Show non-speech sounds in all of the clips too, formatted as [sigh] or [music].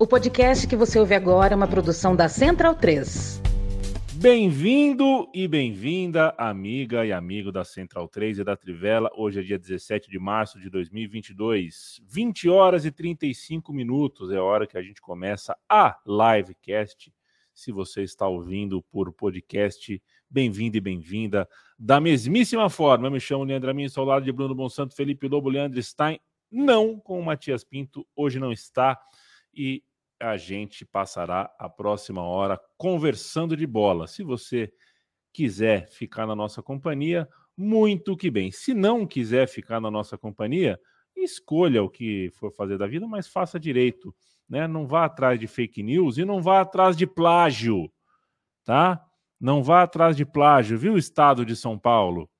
O podcast que você ouve agora é uma produção da Central 3. Bem-vindo e bem-vinda, amiga e amigo da Central 3 e da Trivela. Hoje é dia 17 de março de 2022, 20 horas e 35 minutos é a hora que a gente começa a livecast. Se você está ouvindo por podcast, bem-vindo e bem-vinda. Da mesmíssima forma, eu me chamo Leandro Amin, estou ao lado de Bruno Monsanto, Felipe Lobo, Leandro Stein, não com o Matias Pinto, hoje não está, e a gente passará a próxima hora conversando de bola. Se você quiser ficar na nossa companhia, muito que bem. Se não quiser ficar na nossa companhia, escolha o que for fazer da vida, mas faça direito, né? Não vá atrás de fake news e não vá atrás de plágio, tá? Não vá atrás de plágio, viu, Estado de São Paulo?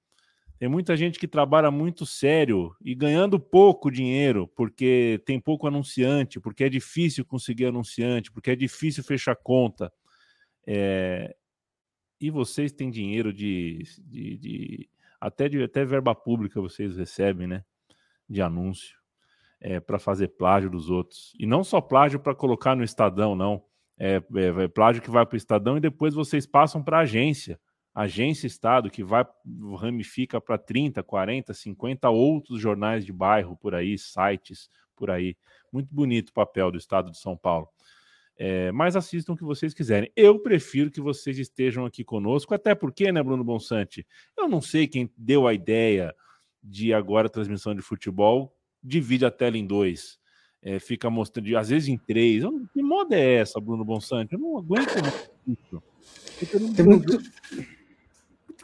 Tem muita gente que trabalha muito sério e ganhando pouco dinheiro, porque tem pouco anunciante, porque é difícil conseguir anunciante, porque é difícil fechar conta. É... E vocês têm dinheiro de, de, de, até de até verba pública vocês recebem, né? De anúncio é, para fazer plágio dos outros. E não só plágio para colocar no Estadão, não. É, é, é plágio que vai para o Estadão e depois vocês passam para a agência agência Estado, que vai ramifica para 30, 40, 50 outros jornais de bairro por aí, sites por aí. Muito bonito o papel do Estado de São Paulo. É, mas assistam o que vocês quiserem. Eu prefiro que vocês estejam aqui conosco, até porque, né, Bruno Bonsante? Eu não sei quem deu a ideia de agora a transmissão de futebol divide a tela em dois. É, fica mostrando, às vezes em três. Eu, que moda é essa, Bruno Bonsante? Eu não aguento isso. Tem muito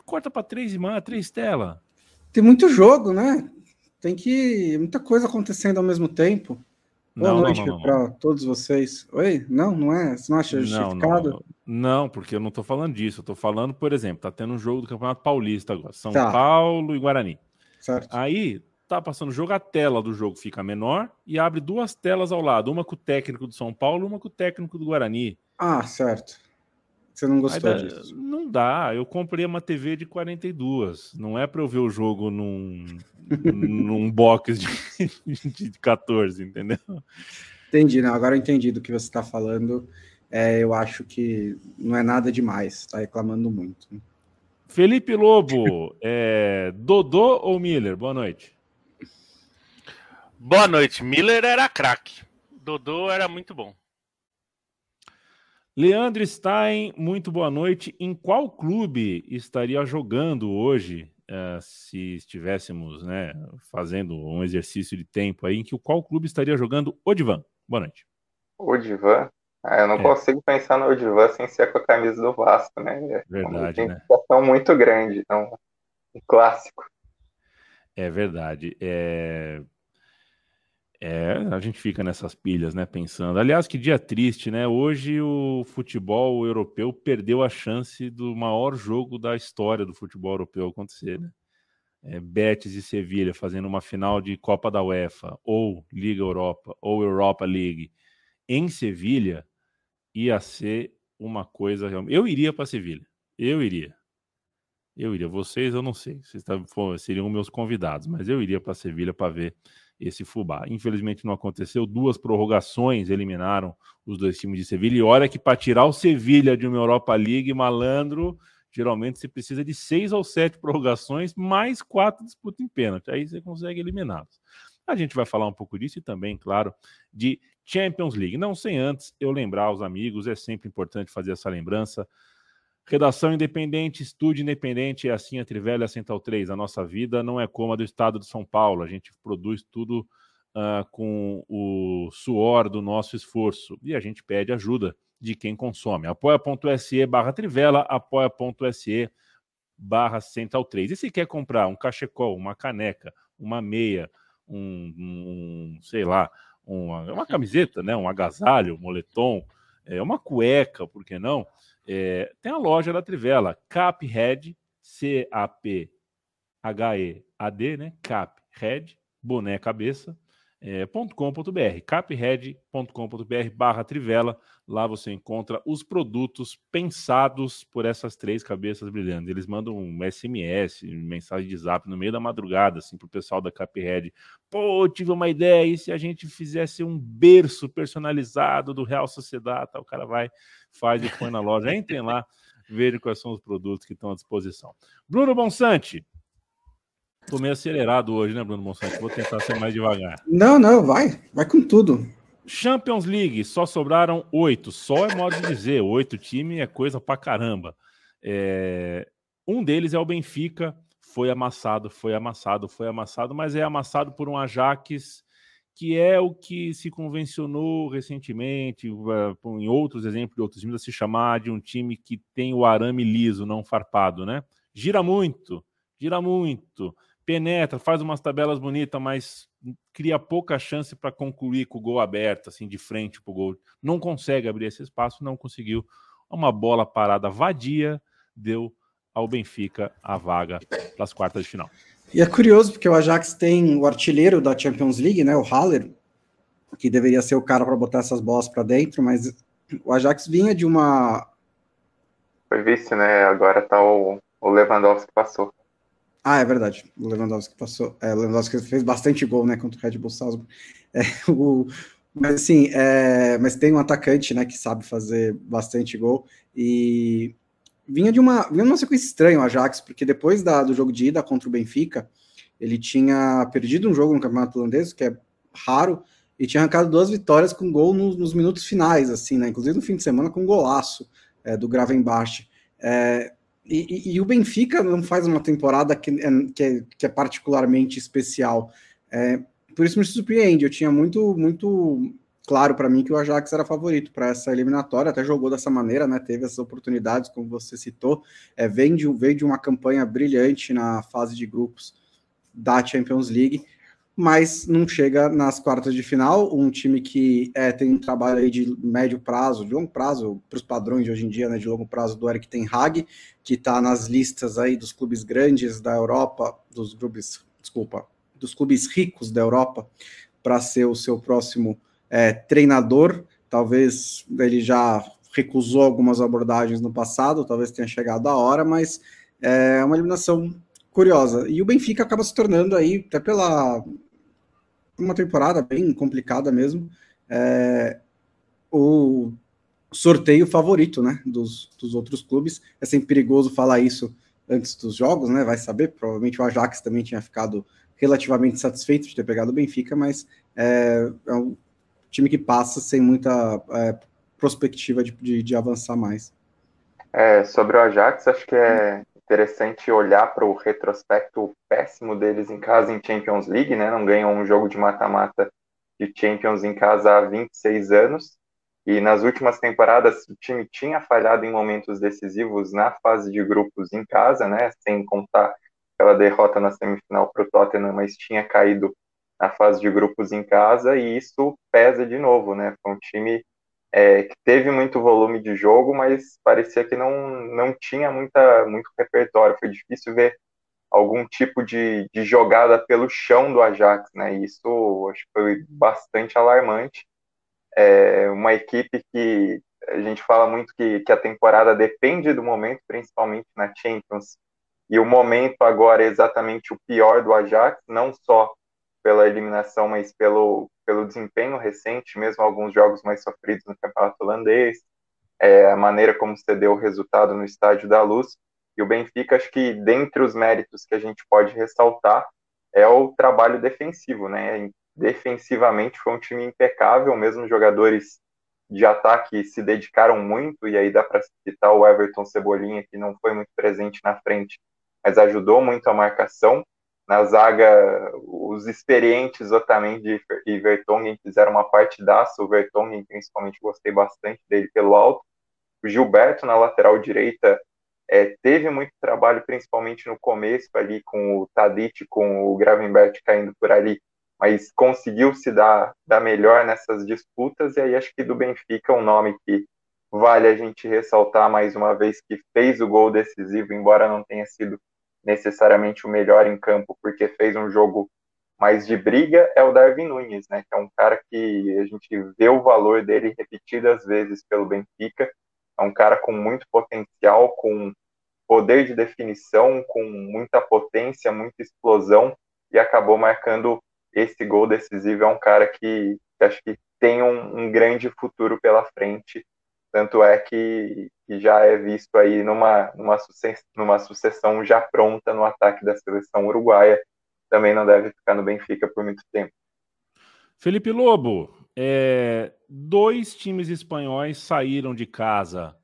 corta para três irmãs, três telas. Tem muito jogo, né? Tem que. muita coisa acontecendo ao mesmo tempo. Boa não, noite para todos vocês. Oi? Não, não é? Você não acha justificado? Não, não, não, porque eu não estou falando disso. Eu estou falando, por exemplo, tá tendo um jogo do Campeonato Paulista agora. São tá. Paulo e Guarani. Certo. Aí tá passando o jogo, a tela do jogo fica menor e abre duas telas ao lado, uma com o técnico do São Paulo, uma com o técnico do Guarani. Ah, certo. Você não gostou Aí, disso? Não dá. Eu comprei uma TV de 42. Não é para eu ver o jogo num, [laughs] num box de, [laughs] de 14, entendeu? Entendi, não. Agora eu entendi do que você está falando. É, eu acho que não é nada demais. Está reclamando muito. Felipe Lobo, é, Dodô ou Miller? Boa noite. Boa noite. Miller era craque. Dodô era muito bom. Leandro Stein, muito boa noite. Em qual clube estaria jogando hoje, uh, se estivéssemos né, fazendo um exercício de tempo aí, em que qual clube estaria jogando Odivan? Boa noite. Odivan? Ah, eu não é. consigo pensar no Odivan sem ser com a camisa do Vasco, né? É verdade, uma né? muito grande, então, um clássico. É verdade. É... É, a gente fica nessas pilhas, né? Pensando. Aliás, que dia triste, né? Hoje o futebol europeu perdeu a chance do maior jogo da história do futebol europeu acontecer, né? É, Betis e Sevilha fazendo uma final de Copa da UEFA, ou Liga Europa, ou Europa League em Sevilha, ia ser uma coisa realmente. Eu iria para Sevilha. Eu iria. Eu iria. Vocês, eu não sei. Vocês seriam meus convidados, mas eu iria para Sevilha para ver esse Fubá. Infelizmente não aconteceu, duas prorrogações eliminaram os dois times de Sevilha. E olha que para tirar o Sevilha de uma Europa League, malandro, geralmente você precisa de seis ou sete prorrogações, mais quatro disputas em pênalti. Aí você consegue eliminá-los. A gente vai falar um pouco disso e também, claro, de Champions League. Não sem antes eu lembrar aos amigos, é sempre importante fazer essa lembrança. Redação independente, estúdio independente, é assim a Trivela e a Central 3. A nossa vida não é como a do estado de São Paulo. A gente produz tudo uh, com o suor do nosso esforço e a gente pede ajuda de quem consome. apoia.se barra Trivela, apoia.se barra Central 3. E se quer comprar um cachecol, uma caneca, uma meia, um, um sei lá, uma, uma camiseta, né, um agasalho, um moletom, é, uma cueca, por que não? É, tem a loja da Trivela, Caphead, C-A-P-H-E-A-D, né? Caphead, boné cabeça. É, .com.br, capred.com.br barra Trivela. Lá você encontra os produtos pensados por essas três cabeças brilhantes. Eles mandam um SMS, mensagem de zap no meio da madrugada, assim, pro pessoal da Capred. Pô, tive uma ideia, e se a gente fizesse um berço personalizado do Real Sociedade? O cara vai, faz e põe na loja. Entrem lá, vejam quais são os produtos que estão à disposição. Bruno Bonsante, Tô meio acelerado hoje, né, Bruno Monsanto? Vou tentar ser mais devagar. Não, não, vai. Vai com tudo. Champions League, só sobraram oito. Só é modo de dizer, oito times é coisa pra caramba. É... Um deles é o Benfica, foi amassado, foi amassado, foi amassado, mas é amassado por um Ajax que é o que se convencionou recentemente, eh, em outros exemplos de outros times, a se chamar de um time que tem o arame liso, não farpado, né? Gira muito, gira muito, penetra, faz umas tabelas bonitas, mas cria pouca chance para concluir com o gol aberto, assim, de frente para o gol. Não consegue abrir esse espaço, não conseguiu. Uma bola parada vadia deu ao Benfica a vaga para as quartas de final. E é curioso porque o Ajax tem o artilheiro da Champions League, né, o Haller, que deveria ser o cara para botar essas bolas para dentro, mas o Ajax vinha de uma foi vice, né? Agora tá o, o Lewandowski passou. Ah, é verdade. O Lewandowski passou. É, o Lewandowski fez bastante gol, né, contra o Red Bull Salzburg. É, [laughs] o, mas assim, é, mas tem um atacante, né, que sabe fazer bastante gol e vinha de uma, vinha de uma sequência estranha o Ajax, porque depois da, do jogo de ida contra o Benfica, ele tinha perdido um jogo no Campeonato Holandês, que é raro, e tinha arrancado duas vitórias com gol nos, nos minutos finais, assim, né, inclusive no fim de semana com um golaço é, do Gravenbach. É, e, e, e, o Benfica não faz uma temporada que é, que é, que é particularmente especial. É, por isso me surpreende. Eu tinha muito, muito claro para mim que o Ajax era favorito para essa eliminatória, até jogou dessa maneira, né? Teve essas oportunidades, como você citou. É, vem de, veio de uma campanha brilhante na fase de grupos da Champions League mas não chega nas quartas de final. Um time que é, tem um trabalho aí de médio prazo, de longo prazo, para os padrões de hoje em dia, né, de longo prazo do Eric Ten Hag, que está nas listas aí dos clubes grandes da Europa, dos clubes, desculpa, dos clubes ricos da Europa, para ser o seu próximo é, treinador. Talvez ele já recusou algumas abordagens no passado, talvez tenha chegado a hora, mas é uma eliminação curiosa. E o Benfica acaba se tornando aí, até pela uma temporada bem complicada mesmo, é, o sorteio favorito, né, dos, dos outros clubes. É sempre perigoso falar isso antes dos jogos, né, vai saber, provavelmente o Ajax também tinha ficado relativamente satisfeito de ter pegado o Benfica, mas é, é um time que passa sem muita é, perspectiva de, de, de, avançar mais. É, sobre o Ajax, acho que é interessante olhar para o retrospecto péssimo deles em casa em Champions League, né? Não ganham um jogo de mata-mata de Champions em casa há 26 anos. E nas últimas temporadas o time tinha falhado em momentos decisivos na fase de grupos em casa, né? Sem contar aquela derrota na semifinal para o Tottenham, mas tinha caído na fase de grupos em casa e isso pesa de novo, né? Foi um time é, que teve muito volume de jogo, mas parecia que não, não tinha muita, muito repertório. Foi difícil ver algum tipo de, de jogada pelo chão do Ajax, né? E isso acho que foi bastante alarmante. É uma equipe que a gente fala muito que, que a temporada depende do momento, principalmente na Champions. E o momento agora é exatamente o pior do Ajax, não só pela eliminação, mas pelo, pelo desempenho recente, mesmo alguns jogos mais sofridos no campeonato holandês, é, a maneira como cedeu o resultado no Estádio da Luz. E o Benfica, acho que dentre os méritos que a gente pode ressaltar, é o trabalho defensivo, né? Defensivamente foi um time impecável, mesmo jogadores de ataque se dedicaram muito, e aí dá para citar o Everton Cebolinha, que não foi muito presente na frente, mas ajudou muito a marcação. Na zaga, os experientes Otamendi e Vertonghen fizeram uma partidaça. O Vertonghen, principalmente, gostei bastante dele pelo alto. O Gilberto, na lateral direita, é, teve muito trabalho, principalmente no começo, ali com o Tadic, com o Gravenberch caindo por ali, mas conseguiu se dar, dar melhor nessas disputas. E aí acho que do Benfica, um nome que vale a gente ressaltar mais uma vez, que fez o gol decisivo, embora não tenha sido necessariamente o melhor em campo, porque fez um jogo mais de briga é o Darwin Nunes, né? Que é um cara que a gente vê o valor dele repetidas vezes pelo Benfica. É um cara com muito potencial, com poder de definição, com muita potência, muita explosão e acabou marcando esse gol decisivo. É um cara que, que acho que tem um, um, grande futuro pela frente. Tanto é que, que já é visto aí numa, numa, sucessão, numa sucessão já pronta no ataque da seleção uruguaia. Também não deve ficar no Benfica por muito tempo. Felipe Lobo, é, dois times espanhóis saíram de casa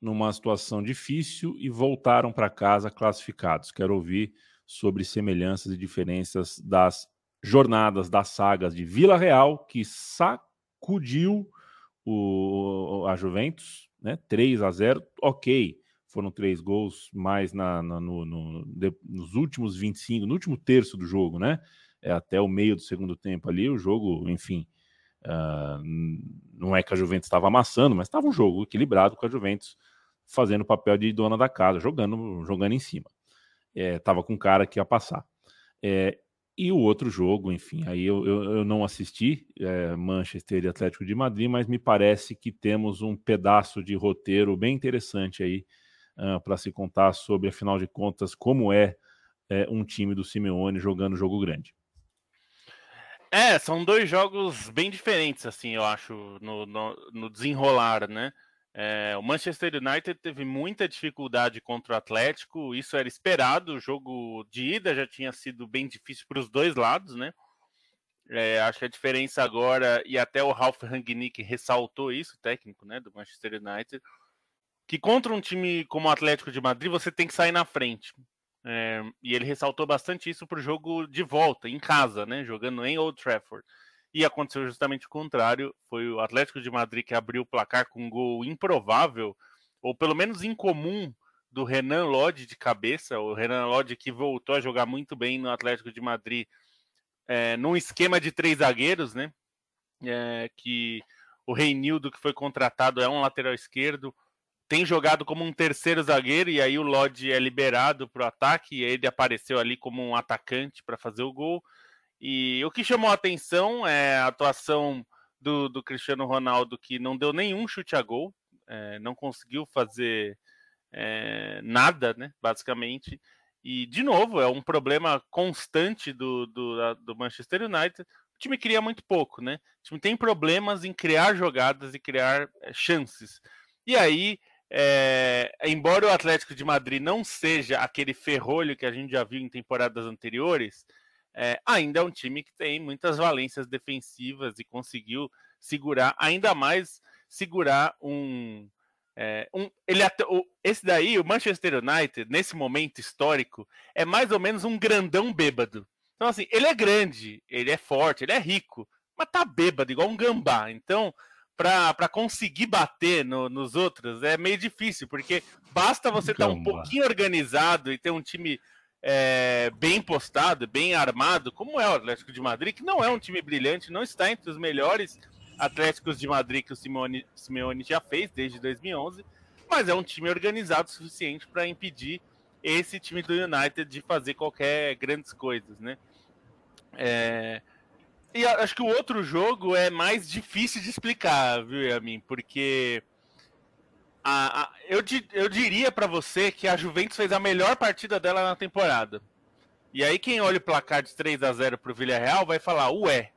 numa situação difícil e voltaram para casa classificados. Quero ouvir sobre semelhanças e diferenças das jornadas das sagas de Vila Real, que sacudiu o, a Juventus, né? 3 a 0. Ok, foram três gols mais na, na no, no, nos últimos 25, no último terço do jogo, né? É, até o meio do segundo tempo ali, o jogo, enfim. Uh, não é que a Juventus estava amassando, mas estava um jogo equilibrado com a Juventus fazendo o papel de dona da casa, jogando, jogando em cima. Estava é, com cara que ia passar. É, e o outro jogo, enfim, aí eu, eu, eu não assisti é, Manchester e Atlético de Madrid, mas me parece que temos um pedaço de roteiro bem interessante aí uh, ah, para se contar sobre, afinal de contas, como é, é, um time do Simeone jogando jogo grande. É, são dois jogos bem diferentes, assim, eu acho, no, no, no desenrolar, né? É, o Manchester United teve muita dificuldade contra o Atlético, isso era esperado. O jogo de ida já tinha sido bem difícil para os dois lados, né? É, acho que a diferença agora, e até o Ralf Rangnick ressaltou isso, o técnico né, do Manchester United, que contra um time como o Atlético de Madrid você tem que sair na frente. É, e ele ressaltou bastante isso para o jogo de volta, em casa, né, jogando em Old Trafford. E aconteceu justamente o contrário. Foi o Atlético de Madrid que abriu o placar com um gol improvável, ou pelo menos incomum, do Renan Lodge de cabeça. O Renan Lodge que voltou a jogar muito bem no Atlético de Madrid, é, num esquema de três zagueiros, né? É, que o Reinildo, que foi contratado, é um lateral esquerdo, tem jogado como um terceiro zagueiro, e aí o Lodge é liberado para o ataque, e ele apareceu ali como um atacante para fazer o gol. E o que chamou a atenção é a atuação do, do Cristiano Ronaldo, que não deu nenhum chute a gol, é, não conseguiu fazer é, nada, né, basicamente. E, de novo, é um problema constante do, do, do Manchester United. O time cria muito pouco, né? O time tem problemas em criar jogadas e criar é, chances. E aí, é, embora o Atlético de Madrid não seja aquele ferrolho que a gente já viu em temporadas anteriores, é, ainda é um time que tem muitas valências defensivas e conseguiu segurar, ainda mais segurar um. É, um ele o, esse daí, o Manchester United, nesse momento histórico, é mais ou menos um grandão bêbado. Então, assim, ele é grande, ele é forte, ele é rico, mas tá bêbado, igual um gambá. Então, para conseguir bater no, nos outros é meio difícil, porque basta você estar tá um pouquinho organizado e ter um time é, bem postado, bem armado, como é o Atlético de Madrid, que não é um time brilhante, não está entre os melhores Atléticos de Madrid que o Simeone, Simeone já fez desde 2011, mas é um time organizado o suficiente para impedir esse time do United de fazer qualquer grandes coisas, né? É... E acho que o outro jogo é mais difícil de explicar, viu, Yamin? Porque a, eu, eu diria para você que a Juventus fez a melhor partida dela na temporada. E aí quem olha o placar de 3 a 0 pro Villarreal vai falar, ué.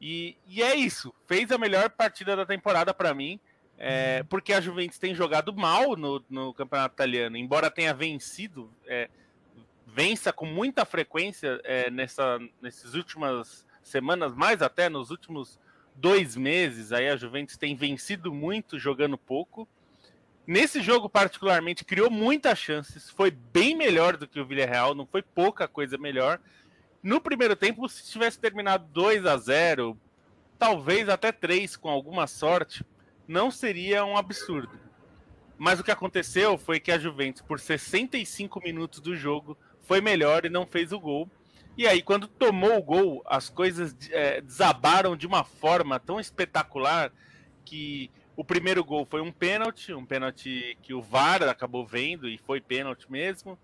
E, e é isso, fez a melhor partida da temporada para mim, é, porque a Juventus tem jogado mal no, no campeonato italiano, embora tenha vencido, é, vença com muita frequência é, nessa, nessas últimas semanas, mais até nos últimos dois meses, aí a Juventus tem vencido muito jogando pouco. Nesse jogo, particularmente, criou muitas chances, foi bem melhor do que o Villarreal, não foi pouca coisa melhor. No primeiro tempo, se tivesse terminado 2 a 0 talvez até 3 com alguma sorte, não seria um absurdo. Mas o que aconteceu foi que a Juventus, por 65 minutos do jogo, foi melhor e não fez o gol. E aí, quando tomou o gol, as coisas é, desabaram de uma forma tão espetacular que o primeiro gol foi um pênalti, um pênalti que o VAR acabou vendo e foi pênalti mesmo.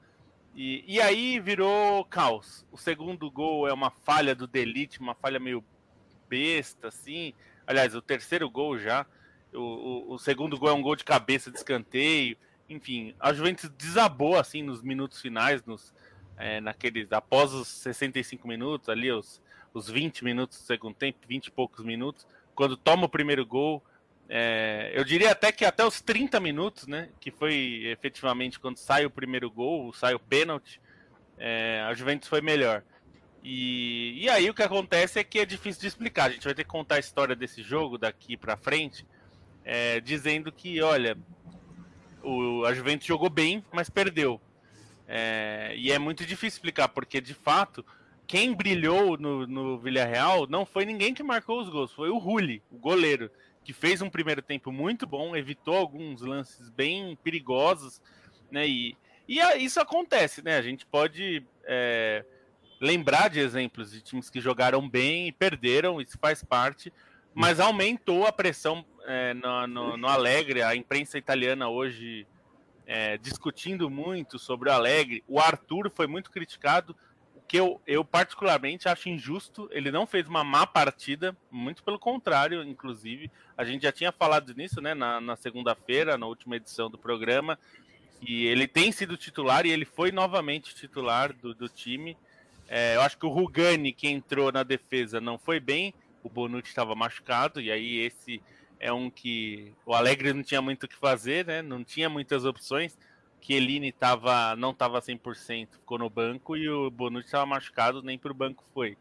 E, e aí virou caos. O segundo gol é uma falha do Delite, uma falha meio besta, assim. Aliás, o terceiro gol já. O, o, o, segundo gol é um gol de cabeça de escanteio. Enfim, a Juventus desabou assim nos minutos finais, nos, é, naqueles, após os 65 minutos, ali, os, os 20 minutos do segundo tempo, 20 e poucos minutos, quando toma o primeiro gol. É, eu diria até que até os 30 minutos, né? Que foi efetivamente quando sai o primeiro gol, sai o pênalti, é, a Juventus foi melhor. E, e aí o que acontece é que é difícil de explicar. A gente vai ter que contar a história desse jogo daqui para frente, é, dizendo que, olha, o, a Juventus jogou bem, mas perdeu. É, e é muito difícil explicar, porque de fato, quem brilhou no, no Villarreal não foi ninguém que marcou os gols, foi o Rulli, o goleiro, que fez um primeiro tempo muito bom, evitou alguns lances bem perigosos, né? E, e isso acontece, né? A gente pode é, lembrar de exemplos de times que jogaram bem e perderam, isso faz parte, mas aumentou a pressão é, no, no, no, Alegre, a imprensa italiana hoje é, discutindo muito sobre o Alegre. O Arthur foi muito criticado, que eu, eu particularmente acho injusto. Ele não fez uma má partida, muito pelo contrário, inclusive. A gente já tinha falado nisso né, na, na segunda-feira, na última edição do programa, que ele tem sido titular e ele foi novamente titular do, do time. É, eu acho que o Rugani, que entrou na defesa, não foi bem. O Bonucci estava machucado, e aí esse é um que o Alegre não tinha muito o que fazer, né? Não tinha muitas opções. Chiellini tava, não estava 100%, ficou no banco, e o Bonucci estava machucado, nem para o banco foi.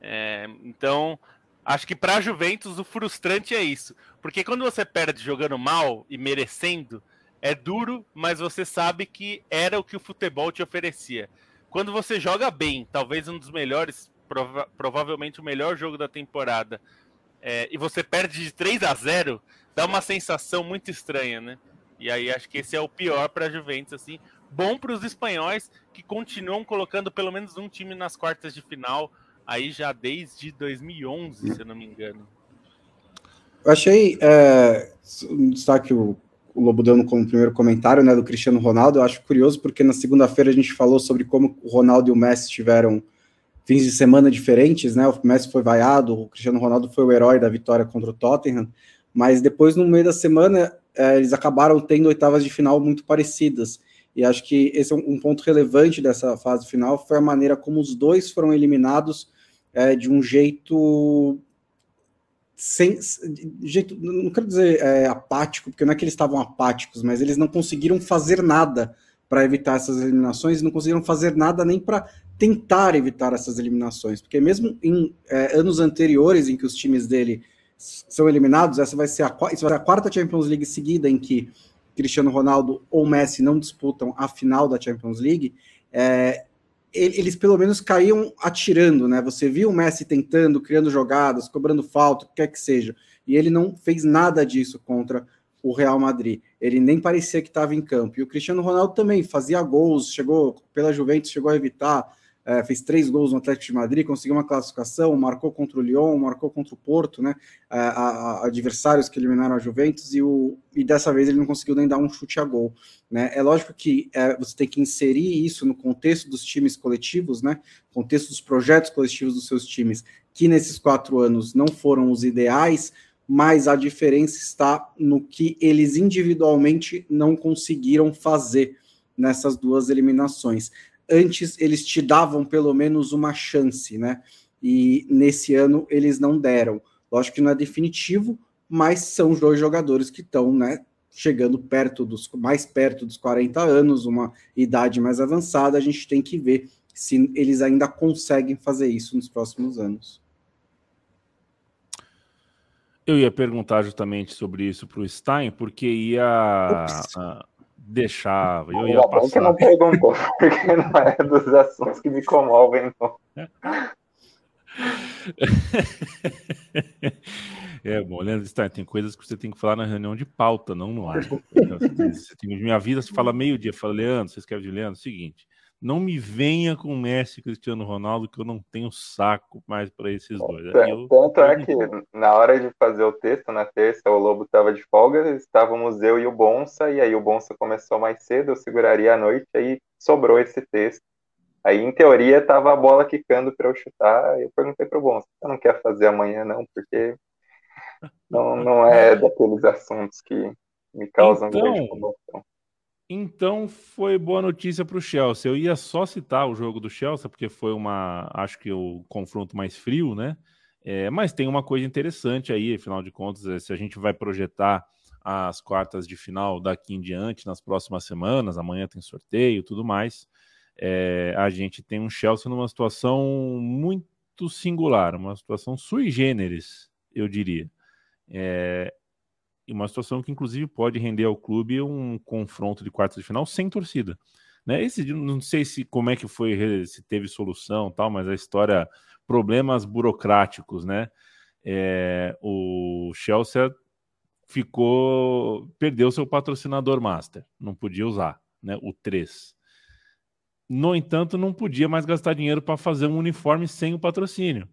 É, então, acho que para a Juventus o frustrante é isso. Porque quando você perde jogando mal e merecendo, é duro, mas você sabe que era o que o futebol te oferecia. Quando você joga bem, talvez um dos melhores, prova provavelmente o melhor jogo da temporada, é, e você perde de 3 a 0, dá uma sensação muito estranha, né? E aí acho que esse é o pior para a Juventus, assim. Bom para os espanhóis que continuam colocando pelo menos um time nas quartas de final, aí já desde 2011, se eu não me engano. Eu achei é, um destaque o o Lobo dando como primeiro comentário, né, do Cristiano Ronaldo. Eu acho curioso porque na segunda-feira a gente falou sobre como o Ronaldo e o Messi tiveram fins de semana diferentes, né? O Messi foi vaiado, o Cristiano Ronaldo foi o herói da vitória contra o Tottenham, mas depois no meio da semana é, eles acabaram tendo oitavas de final muito parecidas. E acho que esse é um, ponto relevante dessa fase final foi a maneira como os dois foram eliminados é, de um jeito sem jeito, não quero dizer é, apático, porque não é que eles estavam apáticos, mas eles não conseguiram fazer nada para evitar essas eliminações, não conseguiram fazer nada nem para tentar evitar essas eliminações, porque mesmo em é, anos anteriores em que os times dele são eliminados, essa vai ser a, vai ser a quarta Champions League seguida em que Cristiano Ronaldo ou Messi não disputam a final da Champions League, é, eles pelo menos caíam atirando, né? Você viu o Messi tentando, criando jogadas, cobrando falta, o que quer que seja, e ele não fez nada disso contra o Real Madrid. Ele nem parecia que estava em campo. E o Cristiano Ronaldo também fazia gols, chegou pela Juventus, chegou a evitar é, fez três gols no Atlético de Madrid, conseguiu uma classificação, marcou contra o Lyon, marcou contra o Porto, né? É, a, a, adversários que eliminaram a Juventus, e, o, e dessa vez ele não conseguiu nem dar um chute a gol. Né? É lógico que é, você tem que inserir isso no contexto dos times coletivos, né? Contexto dos projetos coletivos dos seus times, que nesses quatro anos não foram os ideais, mas a diferença está no que eles individualmente não conseguiram fazer nessas duas eliminações antes eles te davam pelo menos uma chance, né? E nesse ano eles não deram. Lógico que não é definitivo, mas são os dois jogadores que estão, né? Chegando perto dos mais perto dos 40 anos, uma idade mais avançada, a gente tem que ver se eles ainda conseguem fazer isso nos próximos anos. Eu ia perguntar justamente sobre isso para o Stein, porque ia deixava. Eu ia passar. que não perguntou, porque não é dos assuntos que me comovem. Não. [laughs] É bom, Leandro Stein, tem coisas que você tem que falar na reunião de pauta, não no ar. minha vida, você fala meio-dia, fala, Leandro, você escreve de Leandro, seguinte, Não me venha com Messi e Cristiano Ronaldo, que eu não tenho saco mais para esses dois. Eu, Tanto é que na hora de fazer o texto, na terça, o Lobo estava de folga, estávamos eu e o Bonsa, e aí o Bonsa começou mais cedo, eu seguraria a noite, aí sobrou esse texto. Aí, em teoria, estava a bola quicando para eu chutar, eu perguntei para o Bonsa, você não quer fazer amanhã não, porque não, não é [laughs] daqueles assuntos que me causam então, grande comoção. Então foi boa notícia para o Chelsea. Eu ia só citar o jogo do Chelsea, porque foi uma, acho que o confronto mais frio, né? É, mas tem uma coisa interessante aí, afinal de contas, é, se a gente vai projetar as quartas de final daqui em diante, nas próximas semanas, amanhã tem sorteio tudo mais, é, a gente tem um Chelsea numa situação muito singular, uma situação sui generis, eu diria. É, e uma situação que, inclusive, pode render ao clube um confronto de quartas de final sem torcida. Né? Esse, não sei se como é que foi, se teve solução tal, mas a história, problemas burocráticos, né? É, o Chelsea ficou, perdeu seu patrocinador master, não podia usar, né? O 3. No entanto, não podia mais gastar dinheiro para fazer um uniforme sem o patrocínio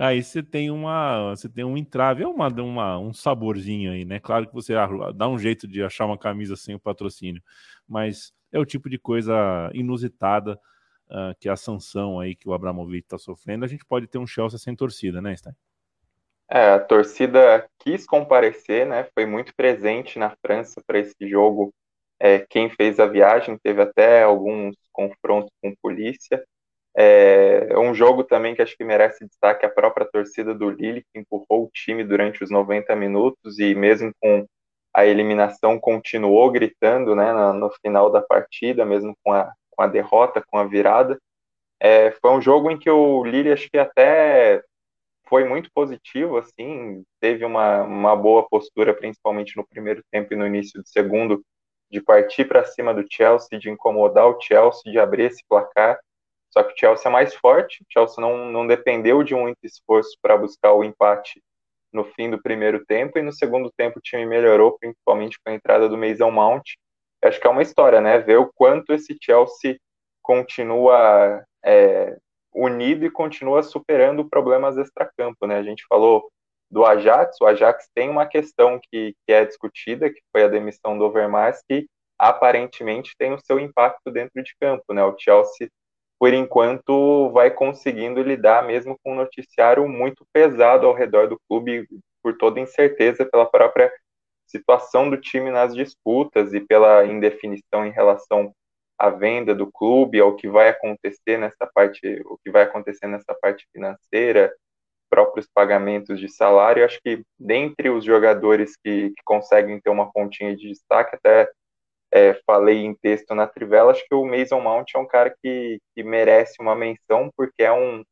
aí você tem uma você tem um entrave, é uma, uma, um saborzinho aí, né? Claro que você dá um jeito de achar uma camisa sem o patrocínio, mas é o tipo de coisa inusitada uh, que a sanção aí que o Abramovich está sofrendo. A gente pode ter um Chelsea sem torcida, né, Stein? É, a torcida quis comparecer, né? Foi muito presente na França para esse jogo. É, quem fez a viagem teve até alguns confrontos com polícia. É, é um jogo também que acho que merece destaque a própria torcida do Lille, que empurrou o time durante os 90 minutos e mesmo com a eliminação continuou gritando né, no, final da partida, mesmo com a, com a derrota, com a virada. É, foi um jogo em que o Lille acho que até foi muito positivo, assim, teve uma, uma boa postura, principalmente no primeiro tempo e no início do segundo, de partir para cima do Chelsea, de incomodar o Chelsea, de abrir esse placar. Só que o Chelsea é mais forte, o Chelsea não, não dependeu de muito esforço para buscar o empate no fim do primeiro tempo, e no segundo tempo o time melhorou, principalmente com a entrada do Mason Mount. Acho que é uma história, né? Ver o quanto esse Chelsea continua é, unido e continua superando problemas extracampo, né? A gente falou do Ajax, o Ajax tem uma questão que, que é discutida, que foi a demissão do Overmars, que aparentemente tem o seu impacto dentro de campo, né? O Chelsea por enquanto, vai conseguindo lidar mesmo com um noticiário muito pesado ao redor do clube, por toda incerteza pela própria situação do time nas disputas e pela indefinição em relação à venda do clube, ao que vai acontecer nessa parte, o que vai acontecer nessa parte financeira, próprios pagamentos de salário. Acho que dentre os jogadores que, que conseguem ter uma pontinha de destaque, até é, falei em texto na Trivela, acho que o Mason Mount é um cara que, que merece uma menção, porque é um,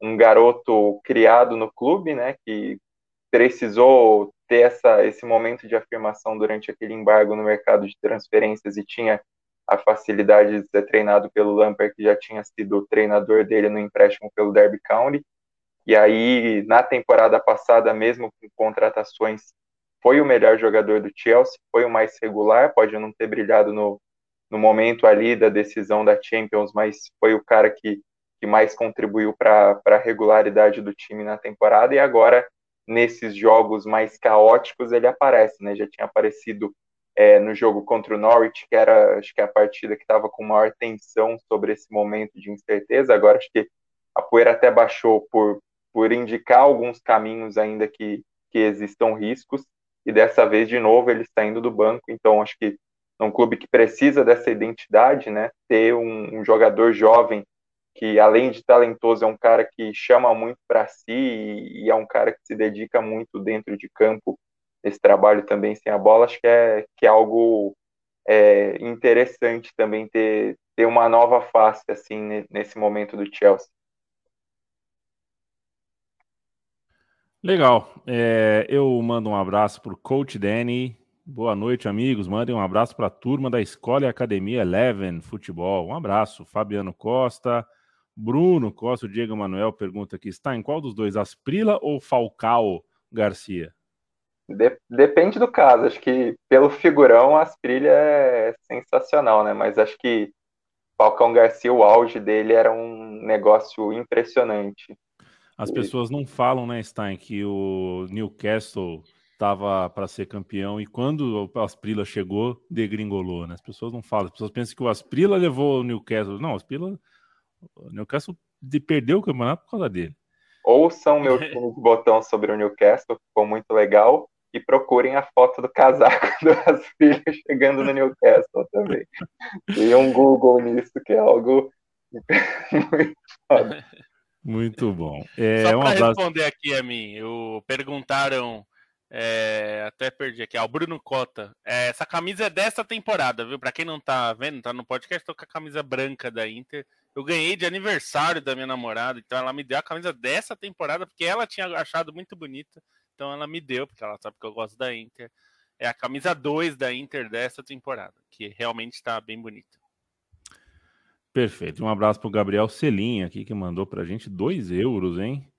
um garoto criado no clube, né, que precisou ter essa, esse momento de afirmação durante aquele embargo no mercado de transferências e tinha a facilidade de ser treinado pelo Lampard, que já tinha sido o treinador dele no empréstimo pelo Derby County. E aí, na temporada passada, mesmo com contratações foi o melhor jogador do Chelsea, foi o mais regular, pode não ter brilhado no, no momento ali da decisão da Champions, mas foi o cara que, que mais contribuiu para a regularidade do time na temporada, e agora, nesses jogos mais caóticos, ele aparece, né? Já tinha aparecido é, no jogo contra o Norwich, que era, acho que a partida que estava com maior tensão sobre esse momento de incerteza, agora acho que a poeira até baixou por, por indicar alguns caminhos ainda que, que existam riscos, e dessa vez, de novo, ele está indo do banco. Então, acho que é um clube que precisa dessa identidade, né? Ter um, um jogador jovem que, além de talentoso, é um cara que chama muito para si e, e, é um cara que se dedica muito dentro de campo esse trabalho também sem a bola. Acho que é, que é algo é, interessante também ter, ter uma nova face assim nesse momento do Chelsea. Legal. É, eu mando um abraço para o Coach Danny. Boa noite, amigos. Mandem um abraço para a turma da Escola e Academia Eleven Futebol. Um abraço. Fabiano Costa, Bruno Costa, o Diego Manuel pergunta aqui: está em qual dos dois, Asprila ou Falcao Garcia? De depende do caso. Acho que pelo figurão, a Asprila é sensacional, né? Mas acho que Falcão Garcia, o auge dele era um negócio impressionante. As pessoas não falam, né, Stein, que o Newcastle estava para ser campeão e quando o Asprila chegou, degringolou, né? As pessoas não falam, as pessoas pensam que o Asprila levou o Newcastle. Não, o Asprila, o Newcastle perdeu o campeonato por causa dele. Ouçam meu [laughs] time de botão sobre o Newcastle, ficou muito legal, e procurem a foto do casaco [laughs] do Asprila chegando no Newcastle também. E um Google nisso, que é algo [laughs] muito foda. Muito bom. É, Só para responder aqui a mim, eu perguntaram, é, até perdi aqui, ó, o Bruno Cota. É, essa camisa é dessa temporada, viu? Para quem não tá vendo, tá no podcast, tô com a camisa branca da Inter. Eu ganhei de aniversário da minha namorada, então ela me deu a camisa dessa temporada, porque ela tinha achado muito bonita, então ela me deu, porque ela sabe que eu gosto da Inter. É a camisa 2 da Inter dessa temporada, que realmente está bem bonita. Perfeito. Um abraço para o Gabriel Celinha aqui, que mandou para a gente 2 euros, hein?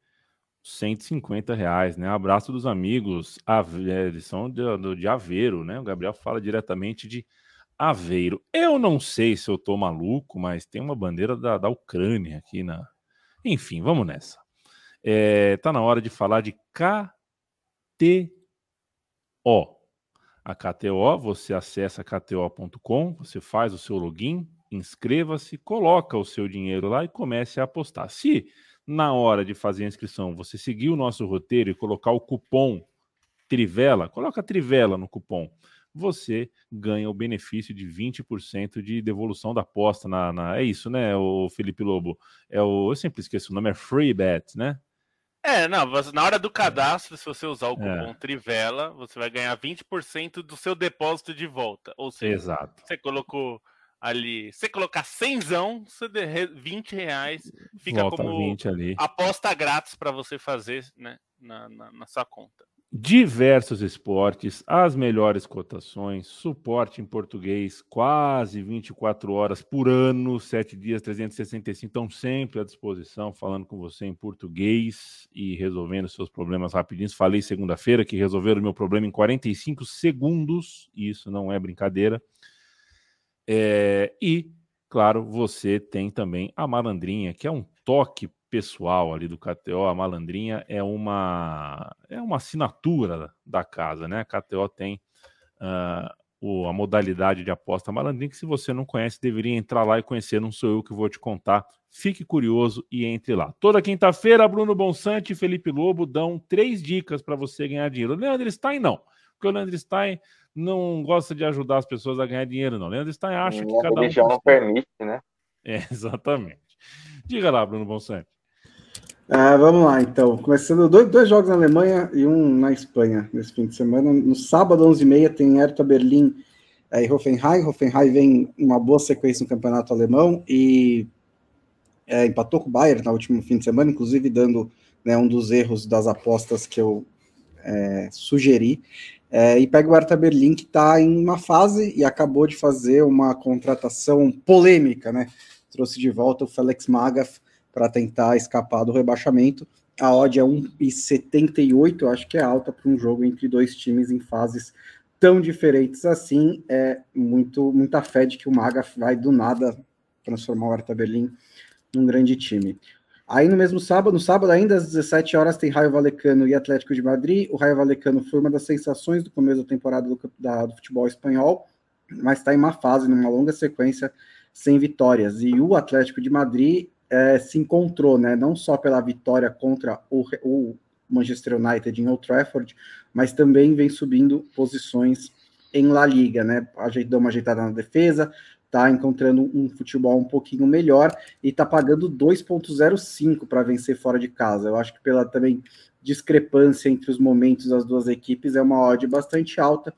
150 reais, né? Abraço dos amigos. É, Eles são de, de Aveiro, né? O Gabriel fala diretamente de Aveiro. Eu não sei se eu tô maluco, mas tem uma bandeira da, da Ucrânia aqui na. Enfim, vamos nessa. É, tá na hora de falar de KTO. A KTO, você acessa kto.com, você faz o seu login, inscreva-se, coloca o seu dinheiro lá e comece a apostar. Se na hora de fazer a inscrição você seguir o nosso roteiro e colocar o cupom Trivela, coloca Trivela no cupom, você ganha o benefício de 20% de devolução da aposta na, na- É isso, né, o Felipe Lobo? É o. Eu sempre esqueço o nome, é Free Bet, né? É, não, na hora do cadastro, se você usar o É. cupom Trivela, você vai ganhar 20% do seu depósito de volta. Ou seja, Exato. você colocou ali, você colocar 100, você re- 20 reais, fica Volta como 20 ali. aposta grátis para você fazer né, na, na, na sua conta. Diversos esportes, as melhores cotações, suporte em português, quase 24 horas por ano, 7 dias, 365, estão sempre à disposição, falando com você em português e resolvendo seus problemas rapidinho. Falei segunda-feira que resolveram o meu problema em 45 segundos, e isso não é brincadeira. É, e, claro, você tem também a malandrinha, que é um toque pessoal ali do KTO. A malandrinha é uma é uma assinatura da casa, né? A KTO tem ah, o, a modalidade de aposta malandrinha que se você não conhece deveria entrar lá e conhecer. Não sou eu que vou te contar. Fique curioso e entre lá. Toda quinta-feira, Bruno Bonsante e Felipe Lobo dão três dicas para você ganhar dinheiro. O Leandro Stein não, porque o Leandro Stein não gosta de ajudar as pessoas a ganhar dinheiro, não. Leandro Stein acha que Minha cada um religião tem não permite, né? É, [laughs] exatamente. Diga lá, Bruno Bonsante. Ah, vamos lá, então. Começando dois, dois jogos na Alemanha e um na Espanha nesse fim de semana. No sábado, 11h30, tem Hertha Berlim e Hoffenheim. Hoffenheim vem uma boa sequência no campeonato alemão e eh, empatou com o Bayern no último fim de semana, inclusive dando né, um dos erros das apostas que eu eh, sugeri. Eh, e pega o Hertha Berlim, que está em uma fase e acabou de fazer uma contratação polêmica, né? Trouxe de volta o Felix Magath para tentar escapar do rebaixamento. A odd é 1,78, eu acho que é alta para um jogo entre dois times em fases tão diferentes assim. É muito muita fé de que o Maga vai do nada transformar o Hertha Berlim num grande time. Aí no mesmo sábado, no sábado ainda às 17 horas tem Raio Valecano e Atlético de Madrid. O Raio Valecano foi uma das sensações do começo da temporada do, da, do futebol espanhol, mas está em uma fase, numa longa sequência sem vitórias. E o Atlético de Madrid é, se encontrou, né? Não só pela vitória contra o, o, Manchester United em Old Trafford, mas também vem subindo posições em La Liga, né? Deu uma ajeitada na defesa, tá encontrando um futebol um pouquinho melhor e tá pagando 2.05 para vencer fora de casa. Eu acho que pela também discrepância entre os momentos das duas equipes é uma odd bastante alta.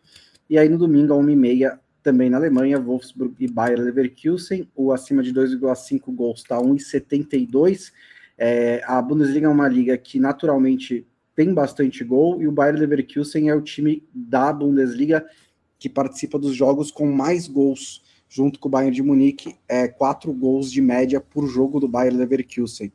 E aí no domingo, a 1h30, também na Alemanha, Wolfsburg e Bayer Leverkusen, o acima de 2,5 gols está 1,72. É, a Bundesliga é uma liga que naturalmente tem bastante gol, e o Bayer Leverkusen é o time da Bundesliga que participa dos jogos com mais gols, junto com o Bayern de Munique, é, quatro gols de média por jogo do Bayer Leverkusen.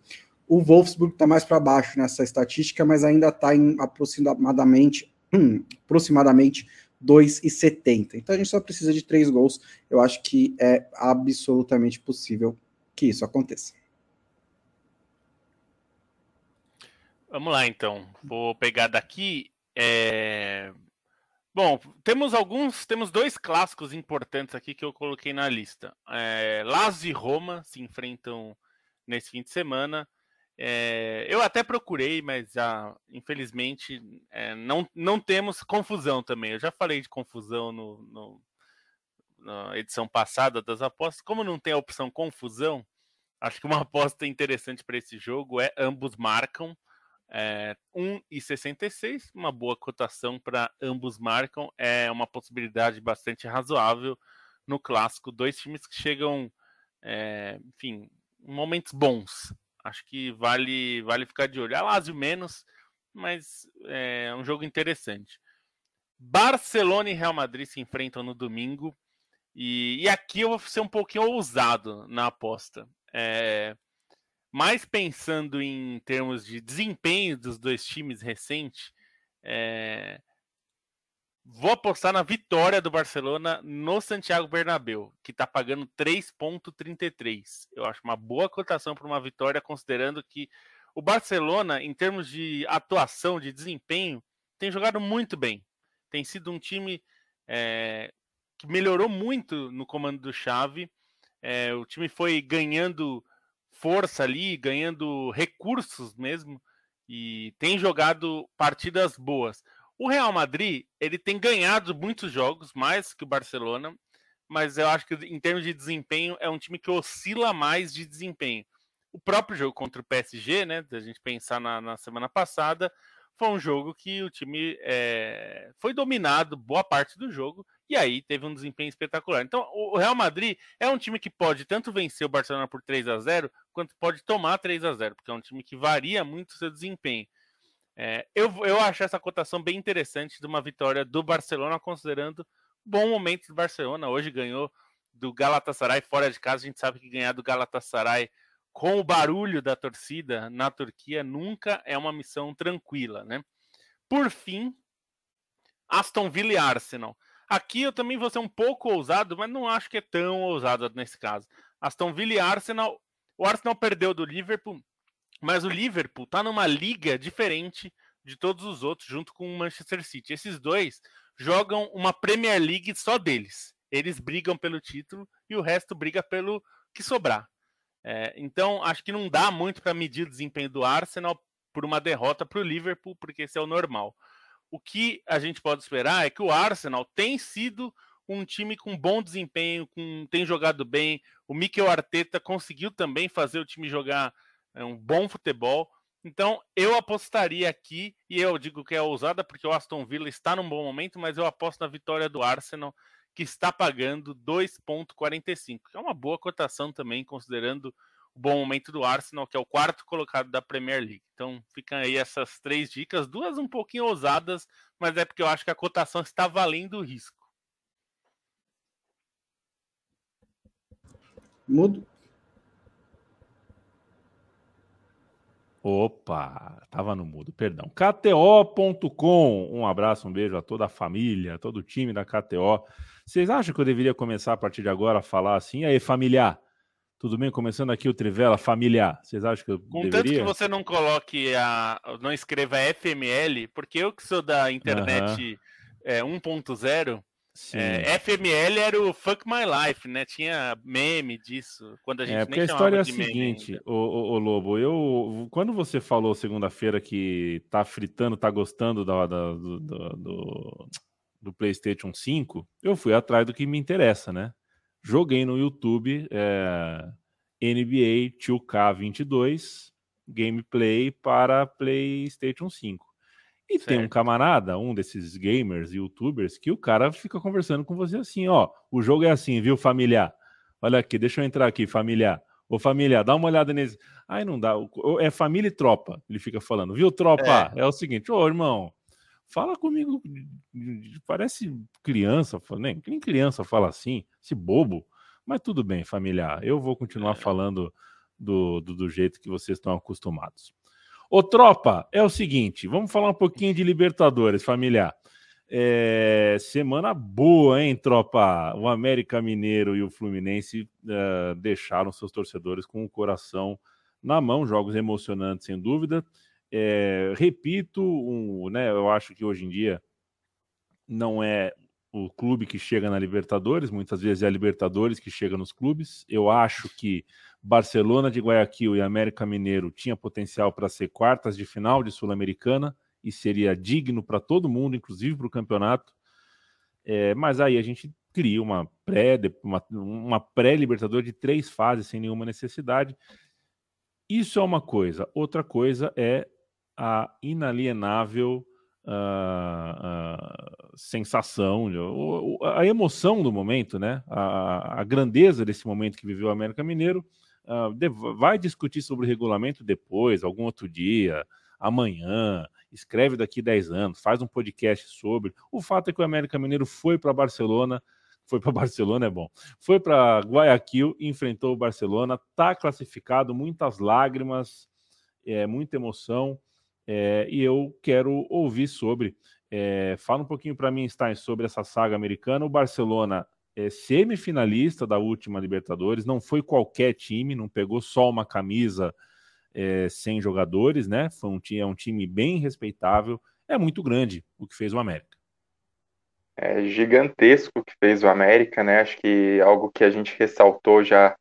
O Wolfsburg está mais para baixo nessa estatística, mas ainda está em aproximadamente, hum, aproximadamente 2,70. Então a gente só precisa de três gols. Eu acho que é absolutamente possível que isso aconteça. Vamos lá, então. Vou pegar daqui. É... Bom, temos alguns, temos dois clássicos importantes aqui que eu coloquei na lista. É, Lazio e Roma se enfrentam nesse fim de semana. É, eu até procurei, mas infelizmente é, não, não temos confusão também. Eu já falei de confusão no, no, na edição passada das apostas. Como não tem a opção confusão, acho que uma [laughs] aposta interessante para esse jogo é ambos marcam. É, 1,66, uma boa cotação para ambos marcam, é uma possibilidade bastante razoável no clássico. Dois times que chegam, é, enfim, momentos bons. Acho que vale vale ficar de olho. A Lazio menos, mas é um jogo interessante. Barcelona e Real Madrid se enfrentam no domingo. E, e aqui eu vou ser um pouquinho ousado na aposta. É, mais pensando em termos de desempenho dos dois times recente, é... vou apostar na vitória do Barcelona no Santiago Bernabéu, que está pagando 3,33. Eu acho uma boa cotação para uma vitória, considerando que o Barcelona, em termos de atuação, de desempenho, tem jogado muito bem. Tem sido um time é... que melhorou muito no comando do Xavi. É... o time foi ganhando força ali, ganhando recursos mesmo, e tem jogado partidas boas. O Real Madrid, ele tem ganhado muitos jogos, mais que o Barcelona, mas eu acho que em termos de desempenho é um time que oscila mais de desempenho. O próprio jogo contra o PSG, né, da gente pensar na, na semana passada, foi um jogo que o time é, foi dominado boa parte do jogo e aí teve um desempenho espetacular. Então, o Real Madrid é um time que pode tanto vencer o Barcelona por 3 a 0 quanto pode tomar 3 a 0 porque é um time que varia muito o seu desempenho. É, eu, eu acho essa cotação bem interessante de uma vitória do Barcelona, considerando bom momento do Barcelona. Hoje ganhou do Galatasaray fora de casa. A gente sabe que ganhar do Galatasaray com o barulho da torcida na Turquia nunca é uma missão tranquila, né? Por fim, Aston Villa e Arsenal. Aqui eu também vou ser um pouco ousado, mas não acho que é tão ousado nesse caso. Aston Villa e Arsenal. O Arsenal perdeu do Liverpool, mas o Liverpool está numa liga diferente de todos os outros, junto com o Manchester City. Esses dois jogam uma Premier League só deles. Eles brigam pelo título e o resto briga pelo que sobrar. É, então, acho que não dá muito para medir o desempenho do Arsenal por uma derrota para o Liverpool, porque esse é o normal. O que a gente pode esperar é que o Arsenal tem sido um time com bom desempenho, com, tem jogado bem. O Mikel Arteta conseguiu também fazer o time jogar é, um bom futebol. Então, eu apostaria aqui, e eu digo que é ousada porque o Aston Villa está num bom momento, mas eu aposto na vitória do Arsenal, que está pagando 2,45, que é uma boa cotação também, considerando o bom momento do Arsenal, que é o quarto colocado da Premier League. Então, ficam aí essas três dicas, duas um pouquinho ousadas, mas é porque eu acho que a cotação está valendo o risco. Mudo. Opa, tava no mudo, perdão. KTO.com, um abraço, um beijo a toda a família, todo o time da KTO. Vocês acham que eu deveria começar a partir de agora a falar assim? Aí, familiar, tudo bem? Começando aqui o Trivela familiar. Vocês acham que eu Com deveria? tanto que você não coloque a. não escreva FML, porque eu que sou da internet é, 1.0, Sim. é, FML era o Fuck My Life, né? Tinha meme disso. Quando a gente É, porque nem a história é a seguinte, ô, ô, ô, Lobo, eu quando você falou segunda-feira que tá fritando, tá gostando da, da- do, do, do- do PlayStation 5, eu fui atrás do que me interessa, né? Joguei no YouTube é, NBA 2K22 gameplay para PlayStation 5. E tem um Certo. camarada, um desses gamers, youtubers, que o cara fica conversando com você assim, ó, o jogo é assim, viu, familiar? Olha aqui, deixa eu entrar aqui, familiar. Ô, família, dá uma olhada nesse. Ai, não dá. É família e tropa, ele fica falando. Viu, tropa? É, o seguinte, ô, irmão, fala comigo. Parece criança, nem, nem criança fala assim, esse bobo. Mas tudo bem, familiar. Eu vou continuar falando do, do, do jeito que vocês estão acostumados. Ô, tropa, é o seguinte, vamos falar um pouquinho de Libertadores, familiar. É, semana boa, hein, tropa? O América Mineiro e o Fluminense uh, deixaram seus torcedores com o coração na mão. Jogos emocionantes, sem dúvida. É, repito, um, né, eu acho que hoje em dia não é o clube que chega na Libertadores, muitas vezes é a Libertadores que chega nos clubes. Eu acho que Barcelona de Guayaquil e América Mineiro tinha potencial para ser quartas de final de Sul-Americana e seria digno para todo mundo, inclusive para o campeonato. É, mas aí a gente cria uma pré uma, uma pré-libertador de três fases sem nenhuma necessidade. Isso é uma coisa. Outra coisa é a inalienável uh, uh, sensação, a emoção do momento, né? A, a, grandeza desse momento que viveu o América Mineiro. Uh, vai discutir sobre o regulamento depois, algum outro dia, amanhã, escreve daqui 10 anos, faz um podcast sobre. O fato é que o América Mineiro foi para Barcelona, foi para [laughs] Barcelona é bom, foi para Guayaquil, enfrentou o Barcelona, está classificado, muitas lágrimas, é, muita emoção, é, e eu quero ouvir sobre. É, fala um pouquinho para mim, Stein, sobre essa saga americana. O Barcelona é semifinalista da última Libertadores, não foi qualquer time, não pegou só uma camisa é, sem jogadores, né? Foi um, é um time bem respeitável. É muito grande o que fez o América. É gigantesco o que fez o América, né? Acho que algo que a gente ressaltou já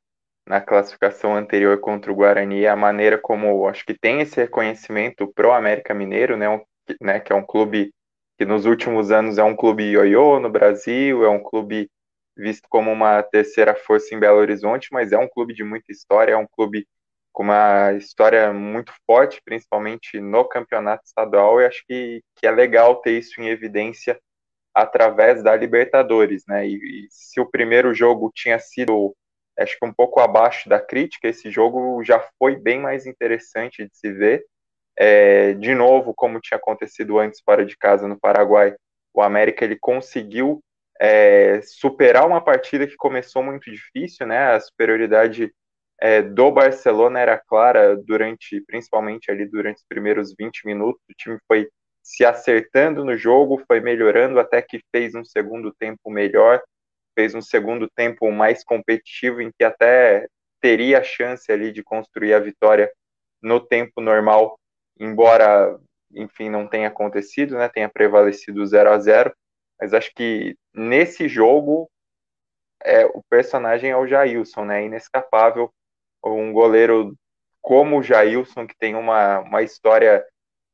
na classificação anterior contra o Guarani a maneira como acho que tem esse reconhecimento pro América Mineiro, né? Um, né que é um clube que nos últimos anos é um clube ioiô no Brasil, é um clube visto como uma terceira força em Belo Horizonte, mas é um clube de muita história, é um clube com uma história muito forte, principalmente no campeonato estadual, e acho que, que é legal ter isso em evidência através da Libertadores, né? E, e, se o primeiro jogo tinha sido, acho que um pouco abaixo da crítica, esse jogo já foi bem mais interessante de se ver. É, de novo, como tinha acontecido antes fora de casa no Paraguai, o América ele conseguiu é, superar uma partida que começou muito difícil, né? A superioridade é, do Barcelona era clara durante, principalmente ali durante os primeiros 20 minutos. O time foi se acertando no jogo, foi melhorando até que fez um segundo tempo melhor, fez um segundo tempo mais competitivo, em que até teria a chance ali de construir a vitória no tempo normal, embora, enfim, não tenha acontecido, né? Tenha prevalecido 0 a 0 mas acho que nesse jogo é, o personagem é o Jailson, né? Inescapável um goleiro como o Jailson, que tem uma, uma história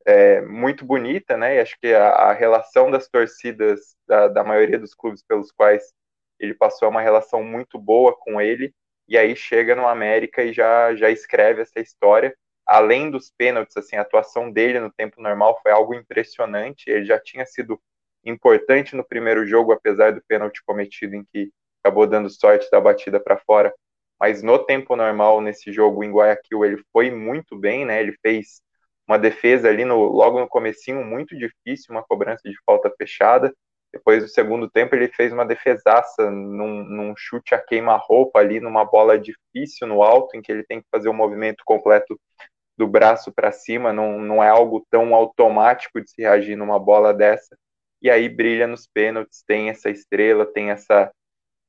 é, muito bonita, né? E acho que a, a relação das torcidas da, da, maioria dos clubes pelos quais ele passou uma relação muito boa com ele. E aí chega no América e já, já escreve essa história. Além dos pênaltis, assim, a atuação dele no tempo normal foi algo impressionante. Ele já tinha sido importante no primeiro jogo, apesar do pênalti cometido em que acabou dando sorte da batida para fora mas no tempo normal, nesse jogo em Guayaquil, ele foi muito bem, né? Ele fez uma defesa ali no, logo no comecinho, muito difícil, uma cobrança de falta fechada. Depois do segundo tempo, ele fez uma defesaça num, num chute a queima-roupa ali, numa bola difícil no alto, em que ele tem que fazer o um movimento completo do braço para cima, não, não é algo tão automático de se reagir numa bola dessa. E aí brilha nos pênaltis, tem essa estrela, tem essa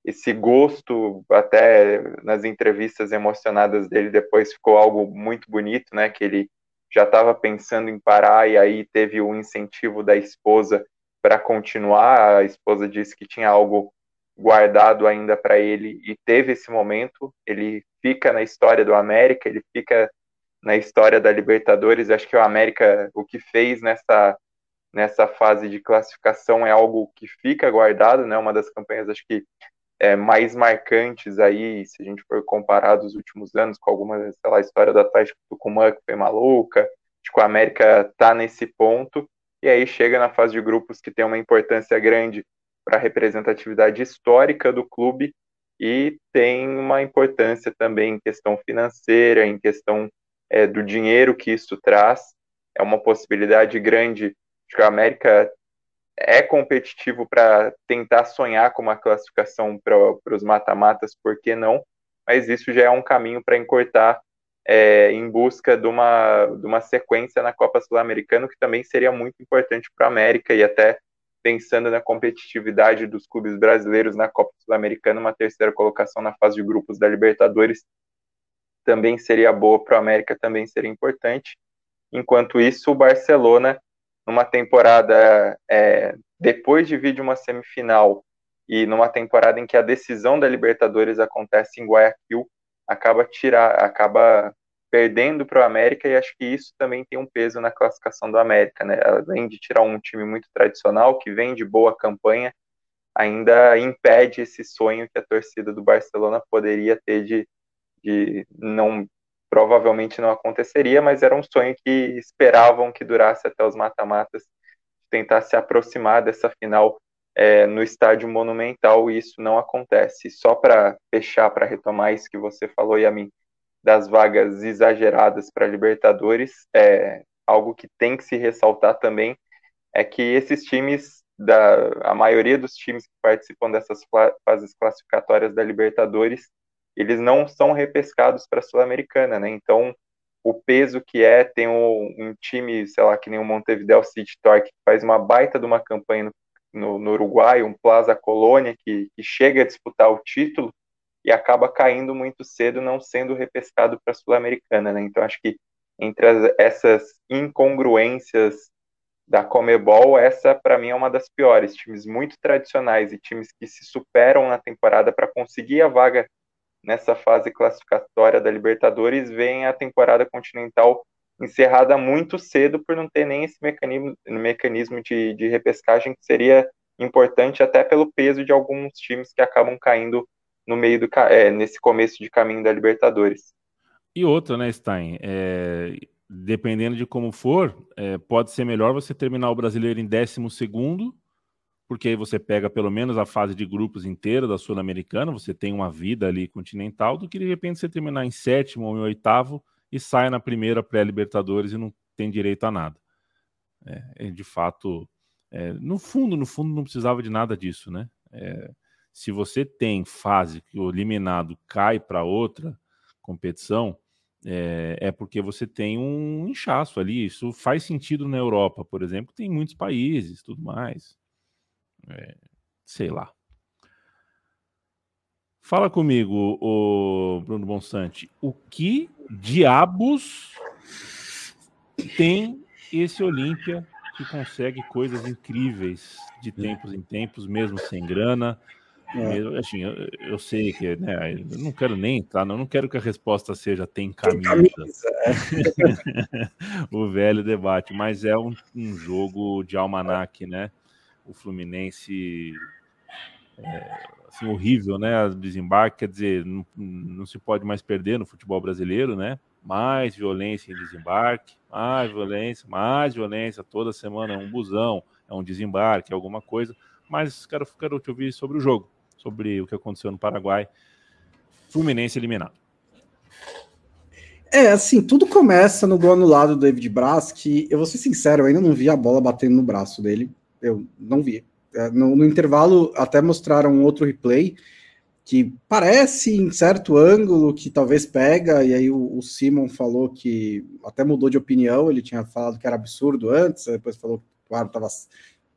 esse gosto, até nas entrevistas emocionadas dele, depois ficou algo muito bonito, né? Que ele já estava pensando em parar e aí teve o incentivo da esposa para continuar. A esposa disse que tinha algo guardado ainda para ele e teve esse momento. Ele fica na história do América, ele fica na história da Libertadores. Acho que o América, o que fez nessa nessa fase de classificação é algo que fica guardado, né? Uma das campanhas, acho que é, mais marcantes aí, se a gente for comparar dos últimos anos com alguma, sei lá, história do Atlético Tucumã que foi maluca, acho que o América tá nesse ponto, e aí chega na fase de grupos que tem uma importância grande para a representatividade histórica do clube e tem uma importância também em questão financeira, em questão é, do dinheiro que isso traz, é uma possibilidade grande. Acho que a América é competitivo para tentar sonhar com uma classificação para os mata-matas, por que não? Mas isso já é um caminho para encurtar é, em busca de uma, de uma sequência na Copa Sul-Americana, que também seria muito importante para a América e até pensando na competitividade dos clubes brasileiros na Copa Sul-Americana, uma terceira colocação na fase de grupos da Libertadores também seria boa para o América, também seria importante. Enquanto isso, o Barcelona, numa temporada é, depois de vir de uma semifinal e numa temporada em que a decisão da Libertadores acontece em Guayaquil, acaba tirar, acaba perdendo para o América e acho que isso também tem um peso na classificação do América, né? Além de tirar um time muito tradicional que vem de boa campanha, ainda impede esse sonho que a torcida do Barcelona poderia ter de, de não provavelmente não aconteceria, mas era um sonho que esperavam que durasse até os mata-matas, tentar se aproximar dessa final é, no estádio monumental isso não acontece. Só para fechar, para retomar isso que você falou, Yamin, das vagas exageradas para Libertadores, é, algo que tem que se ressaltar também é que esses times, da, a maioria dos times que participam dessas fases classificatórias da Libertadores, eles não são repescados para a Sul-Americana, né? Então, o peso que é ter um, um, time, sei lá, que nem o Montevideo City Torque, que faz uma baita de uma campanha no, no, no Uruguai, um Plaza Colônia, que, que chega a disputar o título e acaba caindo muito cedo, não sendo repescado para a Sul-Americana, né? Então, acho que entre as, essas incongruências da Comebol, essa para mim é uma das piores. Times muito tradicionais e times que se superam na temporada para conseguir a vaga nessa fase classificatória da Libertadores, vem a temporada continental encerrada muito cedo por não ter nem esse mecanismo, mecanismo de, de repescagem que seria importante até pelo peso de alguns times que acabam caindo no meio do é, nesse começo de caminho da Libertadores. E outra, né, Stein? É, dependendo de como for, é, pode ser melhor você terminar o brasileiro em 12 segundo porque aí você pega pelo menos a fase de grupos inteira da Sul-Americana, você tem uma vida ali continental, do que de repente você terminar em sétimo ou em oitavo e sai na primeira pré-Libertadores e não tem direito a nada. É, é de fato, é, no fundo, no fundo não precisava de nada disso, né? É, se você tem fase que o eliminado cai para outra competição, é, é, porque você tem um inchaço ali. Isso faz sentido na Europa, por exemplo, tem muitos países, tudo mais. É, sei lá. Fala comigo, o Bruno Bonsante, o que diabos tem esse Olímpia que consegue coisas incríveis de tempos em tempos, mesmo sem grana? É. Assim, eu, eu, sei que, né, eu não quero nem entrar, não, não quero que a resposta seja tem camisa. Tem camisa é. [laughs] o velho debate, mas é um, um jogo de almanac, né? o Fluminense é, assim, horrível, né? Desembarque, quer dizer, não, não, se pode mais perder no futebol brasileiro, né? Mais violência em desembarque, mais violência, mais violência. Toda semana é um busão, é um desembarque, é alguma coisa. Mas quero, quero te ouvir sobre o jogo, sobre o que aconteceu no Paraguai. Fluminense eliminado. É, assim, tudo começa no gol anulado do David Braz, que eu vou ser sincero, eu ainda não vi a bola batendo no braço dele eu não vi. É, no, no, intervalo até mostraram um outro replay que parece em certo ângulo que talvez pega, e aí o, o Simon falou que até mudou de opinião, ele tinha falado que era absurdo antes, depois falou que o árbitro estava.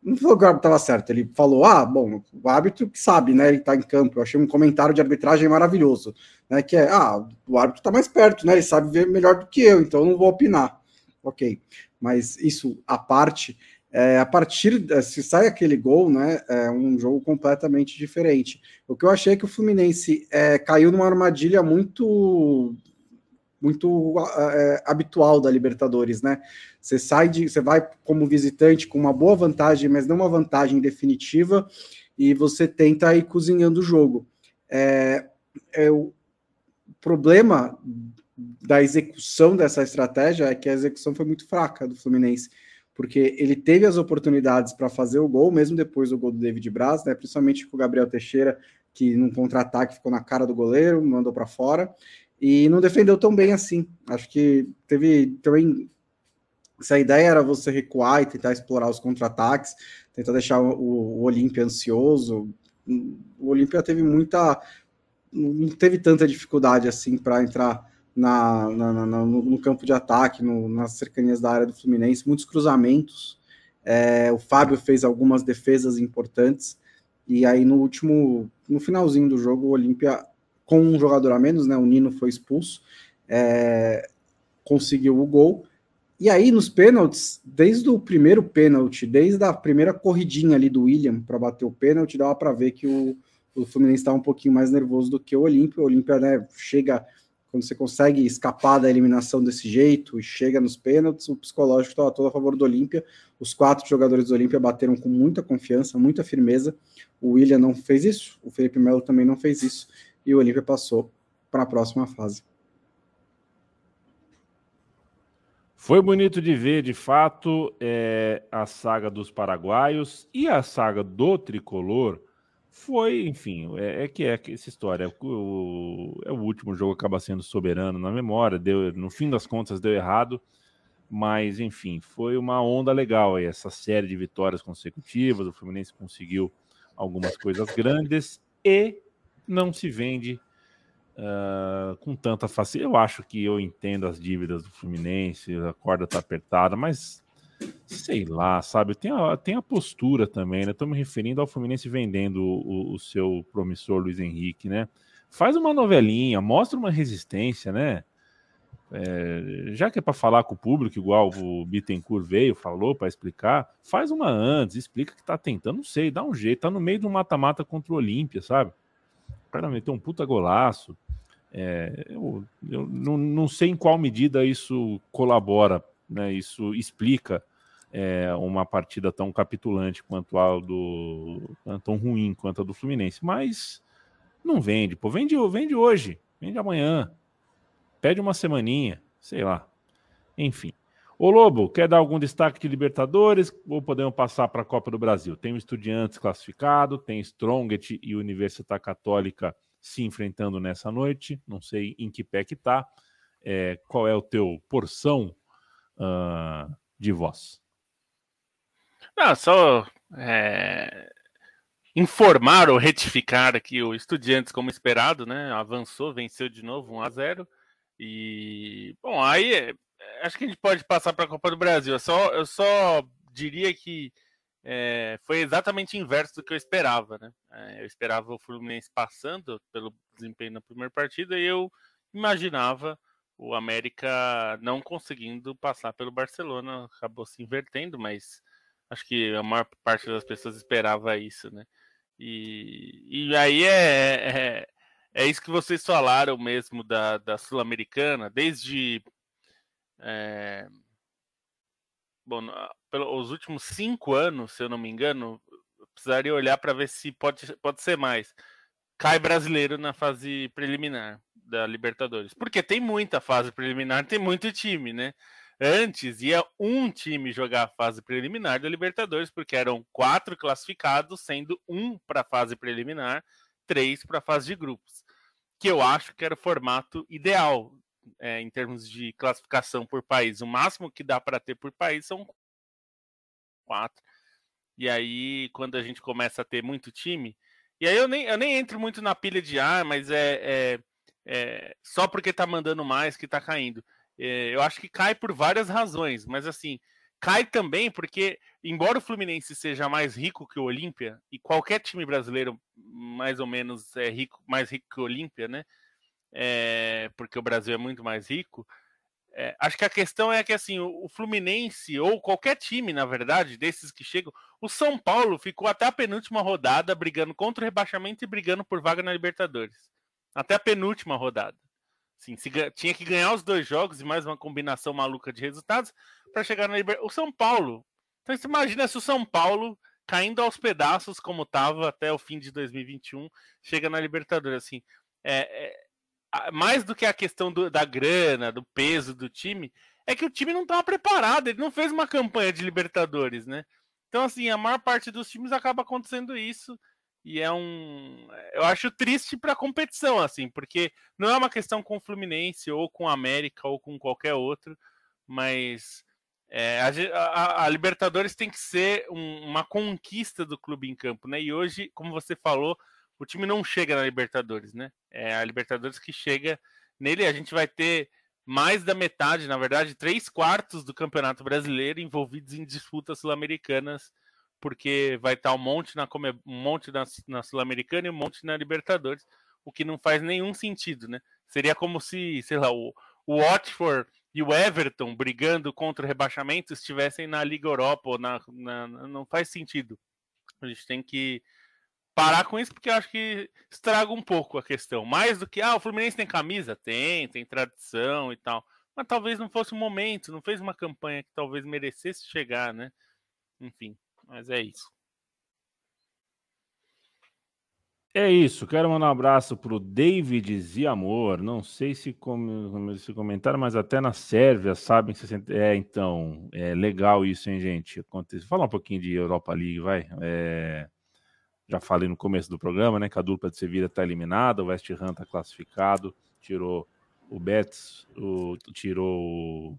Não falou que o árbitro estava certo, ele falou: ah, bom, o árbitro que sabe, né? Ele está em campo. Eu achei um comentário de arbitragem maravilhoso, né? Que é: ah, o árbitro está mais perto, né? Ele sabe ver melhor do que eu, então eu não vou opinar. Ok, mas isso à parte, é, a partir, se sai aquele gol, né, é um jogo completamente diferente. O que eu achei é que o Fluminense é, caiu numa armadilha muito muito é, habitual da Libertadores, né? Você sai de, você vai como visitante com uma boa vantagem, mas não uma vantagem definitiva, e você tenta ir cozinhando o jogo. É, é o problema da execução dessa estratégia é que a execução foi muito fraca do Fluminense porque ele teve as oportunidades para fazer o gol, mesmo depois do gol do David Braz, né, principalmente com o Gabriel Teixeira, que num contra-ataque ficou na cara do goleiro, mandou para fora, e não defendeu tão bem assim. Acho que teve também. Se a ideia era você recuar e tentar explorar os contra-ataques, tentar deixar o, o Olímpia ansioso, o Olímpia teve muita. não teve tanta dificuldade assim para entrar na, na, na no, campo de ataque, no, nas cercanias da área do Fluminense, muitos cruzamentos. É, o Fábio fez algumas defesas importantes. E aí, no último, no finalzinho do jogo, o Olímpia, com um jogador a menos, né? O Nino foi expulso, é, conseguiu o gol. E aí, nos pênaltis, desde o primeiro pênalti, desde a primeira corridinha ali do William para bater o pênalti, dava para ver que o, o Fluminense estava um pouquinho mais nervoso do que o Olímpia. O Olímpia né, chega, quando você consegue escapar da eliminação desse jeito e chega nos pênaltis, o psicológico estava todo a favor do Olímpia. Os quatro jogadores do Olímpia bateram com muita confiança, muita firmeza. O William não fez isso, o Felipe Melo também não fez isso, e o Olímpia passou para a próxima fase. Foi bonito de ver, de fato, é, a saga dos paraguaios e a saga do tricolor. Foi, enfim, é, é que é essa história. O, é o último jogo acaba sendo soberano na memória. Deu, no fim das contas, deu errado. Mas, enfim, foi uma onda legal aí, essa série de vitórias consecutivas. O Fluminense conseguiu algumas coisas grandes e não se vende uh, com tanta facilidade. Eu acho que eu entendo as dívidas do Fluminense, a corda tá apertada, mas sei lá, sabe? Tem a, tem a postura também, né? Estou me referindo ao Fluminense vendendo o, o, seu promissor Luiz Henrique, né? Faz uma novelinha, mostra uma resistência, né? É, já que é para falar com o público, igual o Bittencourt veio, falou para explicar, faz uma antes, explica que tá tentando, não sei, dá um jeito, tá no meio do mata-mata contra o Olímpia, sabe? O cara meteu um puta golaço. É, eu, eu não, não, sei em qual medida isso colabora, né? Isso explica é, uma partida tão capitulante quanto a do tão ruim quanto a do Fluminense, mas não vende, pô, vende, vende hoje, vende amanhã, pede uma semaninha, sei lá, enfim. Ô Lobo, quer dar algum destaque de Libertadores ou podemos passar para a Copa do Brasil? Tem o Estudiantes classificado, tem Strongest e Universidade Católica se enfrentando nessa noite. Não sei em que pé que tá. É, qual é o teu porção uh, de voz? Não, só é, informar ou retificar aqui o Estudiantes como esperado, né? Avançou, venceu de novo 1 a 0 e bom, aí é, acho que a gente pode passar para a Copa do Brasil. Eu só, eu só diria que é, foi exatamente inverso do que eu esperava, né? É, eu esperava o Fluminense passando pelo desempenho na primeira partida e eu imaginava o América não conseguindo passar pelo Barcelona. Acabou se invertendo, mas acho que a maior parte das pessoas esperava isso, né? E, e aí é, é, é isso que vocês falaram mesmo da, da Sul-Americana, desde. É, bom, pelos últimos cinco anos, se eu não me engano, precisaria olhar para ver se pode, pode ser mais. Cai brasileiro na fase preliminar da Libertadores. Porque tem muita fase preliminar, tem muito time, né? Antes ia um time jogar a fase preliminar da Libertadores, porque eram quatro classificados, sendo um para a fase preliminar, três para a fase de grupos. Que eu acho que era o formato ideal é, em termos de classificação por país. O máximo que dá para ter por país são quatro. E aí, quando a gente começa a ter muito time, e aí eu nem, eu nem entro muito na pilha de ar, ah, mas é, é, é, só porque tá mandando mais que tá caindo. É, eu acho que cai por várias razões, mas assim, cai também porque, embora o Fluminense seja mais rico que o Olímpia, e qualquer time brasileiro mais ou menos é rico, mais rico que o Olímpia, né? É, porque o Brasil é muito mais rico, é, acho que a questão é que assim, o, o, Fluminense, ou qualquer time, na verdade, desses que chegam, o São Paulo ficou até a penúltima rodada brigando contra o rebaixamento e brigando por vaga na Libertadores. Até a penúltima rodada. Se, tinha que ganhar os dois jogos e mais uma combinação maluca de resultados para chegar na Libertadores. O São Paulo. Então você imagina se o São Paulo, caindo aos pedaços, como estava até o fim de 2021, chega na Libertadores. Assim, é, é mais do que a questão do, da grana, do peso do time, é que o time não estava preparado, ele não fez uma campanha de Libertadores, né? Então, assim, a maior parte dos times acaba acontecendo isso. E é um. Eu acho triste para a competição, assim, porque não é uma questão com o Fluminense, ou com o América, ou com qualquer outro, mas é, a, a, a, Libertadores tem que ser um, uma conquista do clube em campo, né? E hoje, como você falou, o time não chega na Libertadores, né? É a Libertadores que chega nele. A gente vai ter mais da metade, na verdade, três quartos do Campeonato Brasileiro envolvidos em disputas sul-americanas, porque vai estar um monte na, um monte na, na Sul-Americana e um monte na Libertadores, o que não faz nenhum sentido, né? Seria como se, sei lá, o, o Watford e o Everton brigando contra o rebaixamento estivessem na Liga Europa, ou na, na, não faz sentido. A gente tem que parar com isso, porque eu acho que estraga um pouco a questão. Mais do que, ah, o Fluminense tem camisa? Tem, tem tradição e tal. Mas talvez não fosse o momento, não fez uma campanha que talvez merecesse chegar, né? Enfim, mas é isso. É isso, quero mandar um abraço para o David Ziamor. Não sei se, com, se comentaram, mas até na Sérvia sabem que se É, então, é legal isso, hein, gente? Fala um pouquinho de Europa League, vai. É já falei no começo do programa, né? Que a dupla de Sevilha está eliminada, o West Ham está classificado, tirou o Betis, o, tirou.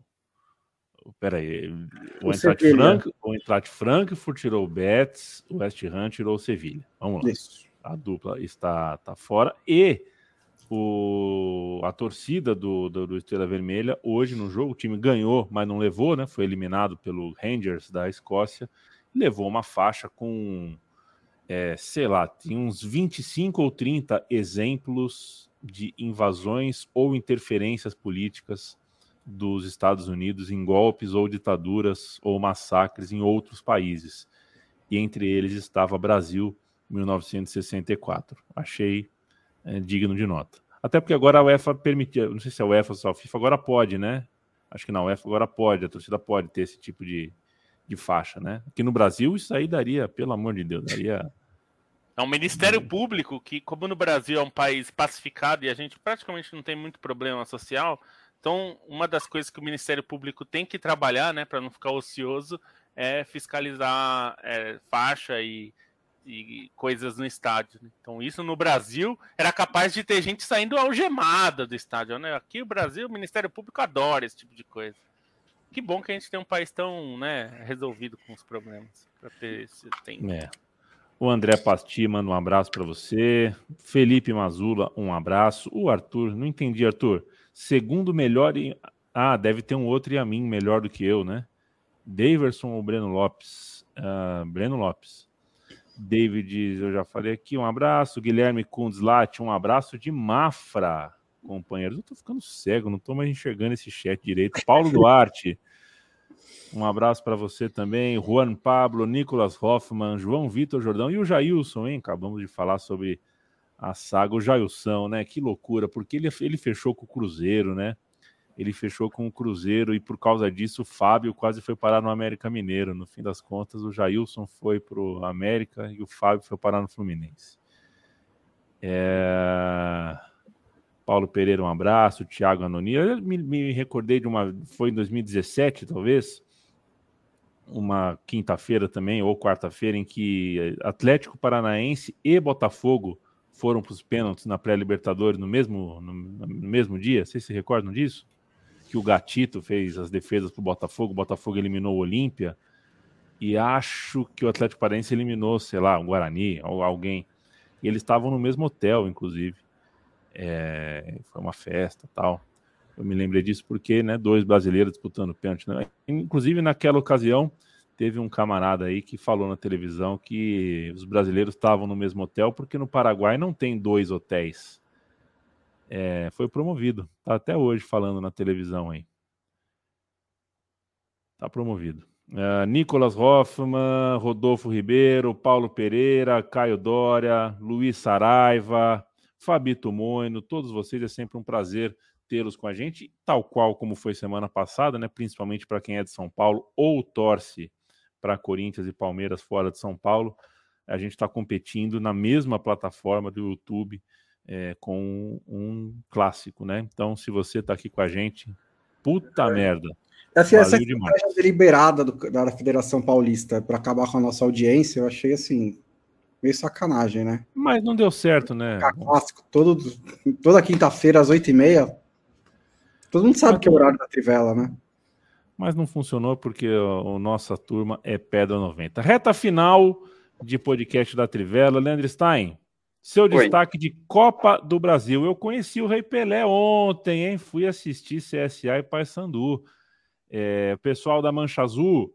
Peraí, o, Eintracht, Frank, o Eintracht Frankfurt tirou o Betis, o West Ham tirou o Sevilha. Vamos lá. Isso. A dupla está, está fora e o, a torcida do, do, do, Estrela Vermelha hoje no jogo, o time ganhou, mas não levou, né? Foi eliminado pelo Rangers da Escócia, levou uma faixa com é, sei lá, tem uns 25 ou 30 exemplos de invasões ou interferências políticas dos Estados Unidos em golpes ou ditaduras ou massacres em outros países. E entre eles estava Brasil, 1964. Achei é, digno de nota. Até porque agora a UEFA permitia, não sei se a UEFA ou a FIFA agora pode, né? Acho que na UEFA agora pode, a torcida pode ter esse tipo de, de faixa, né? Aqui no Brasil isso aí daria, pelo amor de Deus, daria [laughs] é um Ministério Público que, como no Brasil é um país pacificado e a gente praticamente não tem muito problema social, então uma das coisas que o Ministério Público tem que trabalhar, né, para não ficar ocioso, é fiscalizar é, faixa e, e, coisas no estádio. Né? Então isso no Brasil era capaz de ter gente saindo algemada do estádio, né? Aqui no Brasil o Ministério Público adora esse tipo de coisa. Que bom que a gente tem um país tão, né, resolvido com os problemas para ter esse tempo. É. O André Pasti manda um abraço para você. Felipe Mazula, um abraço. O Arthur, não entendi, Arthur. Segundo melhor. Em... Ah, deve ter um outro e a mim melhor do que eu, né? Daverson ou Breno Lopes? Uh, Breno Lopes. David, eu já falei aqui, um abraço. Guilherme Kundzlat, um abraço de Mafra, companheiros. Eu tô ficando cego, não tô mais enxergando esse chat direito. Paulo [laughs] Duarte. Um abraço para você também, Juan Pablo, Nicolas Hoffman, João Vitor Jordão e o Jailson, hein? Acabamos de falar sobre a saga, o Jailson, né? Que loucura, porque ele, ele fechou com o Cruzeiro, né? Ele fechou com o Cruzeiro e por causa disso o Fábio quase foi parar no América Mineiro. No fim das contas, o Jailson foi pro América e o Fábio foi parar no Fluminense. É... Paulo Pereira, um abraço. Thiago Anoni. Eu me, me recordei de uma. Foi em 2017, talvez uma quinta-feira também, ou quarta-feira, em que Atlético Paranaense e Botafogo foram para os pênaltis na pré-Libertadores no mesmo, no, no, mesmo dia. Vocês se recordam disso? Que o Gatito fez as defesas para o Botafogo, o Botafogo eliminou o Olímpia, e acho que o Atlético Paranaense eliminou, sei lá, o Guarani ou alguém. E eles estavam no mesmo hotel, inclusive. É, foi uma festa tal. Eu me lembrei disso porque, né, dois brasileiros disputando pênalti. Né? Inclusive, naquela ocasião, teve um camarada aí que falou na televisão que os brasileiros estavam no mesmo hotel porque no Paraguai não tem dois hotéis. É, foi promovido. Tá até hoje falando na televisão aí. Tá promovido. Uh, Nicolas Hoffman, Rodolfo Ribeiro, Paulo Pereira, Caio Dória, Luiz Saraiva, Fabito Moino, todos vocês é sempre um prazer tê-los com a gente, tal qual como foi semana passada, né? Principalmente para quem é de São Paulo ou torce para Corinthians e Palmeiras fora de São Paulo. A gente está competindo na mesma plataforma do YouTube é, com um clássico, né? Então, se você está aqui com a gente, puta é. merda. Assim, essa estratégia deliberada do, da Federação Paulista para acabar com a nossa audiência, eu achei assim, meio sacanagem, né? Mas não deu certo, né? Clássico, todo, toda quinta-feira às oito e meia, Todo mundo sabe que é o horário da Trivela, né? Mas não funcionou porque a, nossa turma é pedra 90. Reta final de podcast da Trivela. Leandro Stein, Seu Oi. destaque de Copa do Brasil. Eu conheci o Rei Pelé ontem, hein? Fui assistir CSA e Paysandu. É, pessoal da Mancha Azul,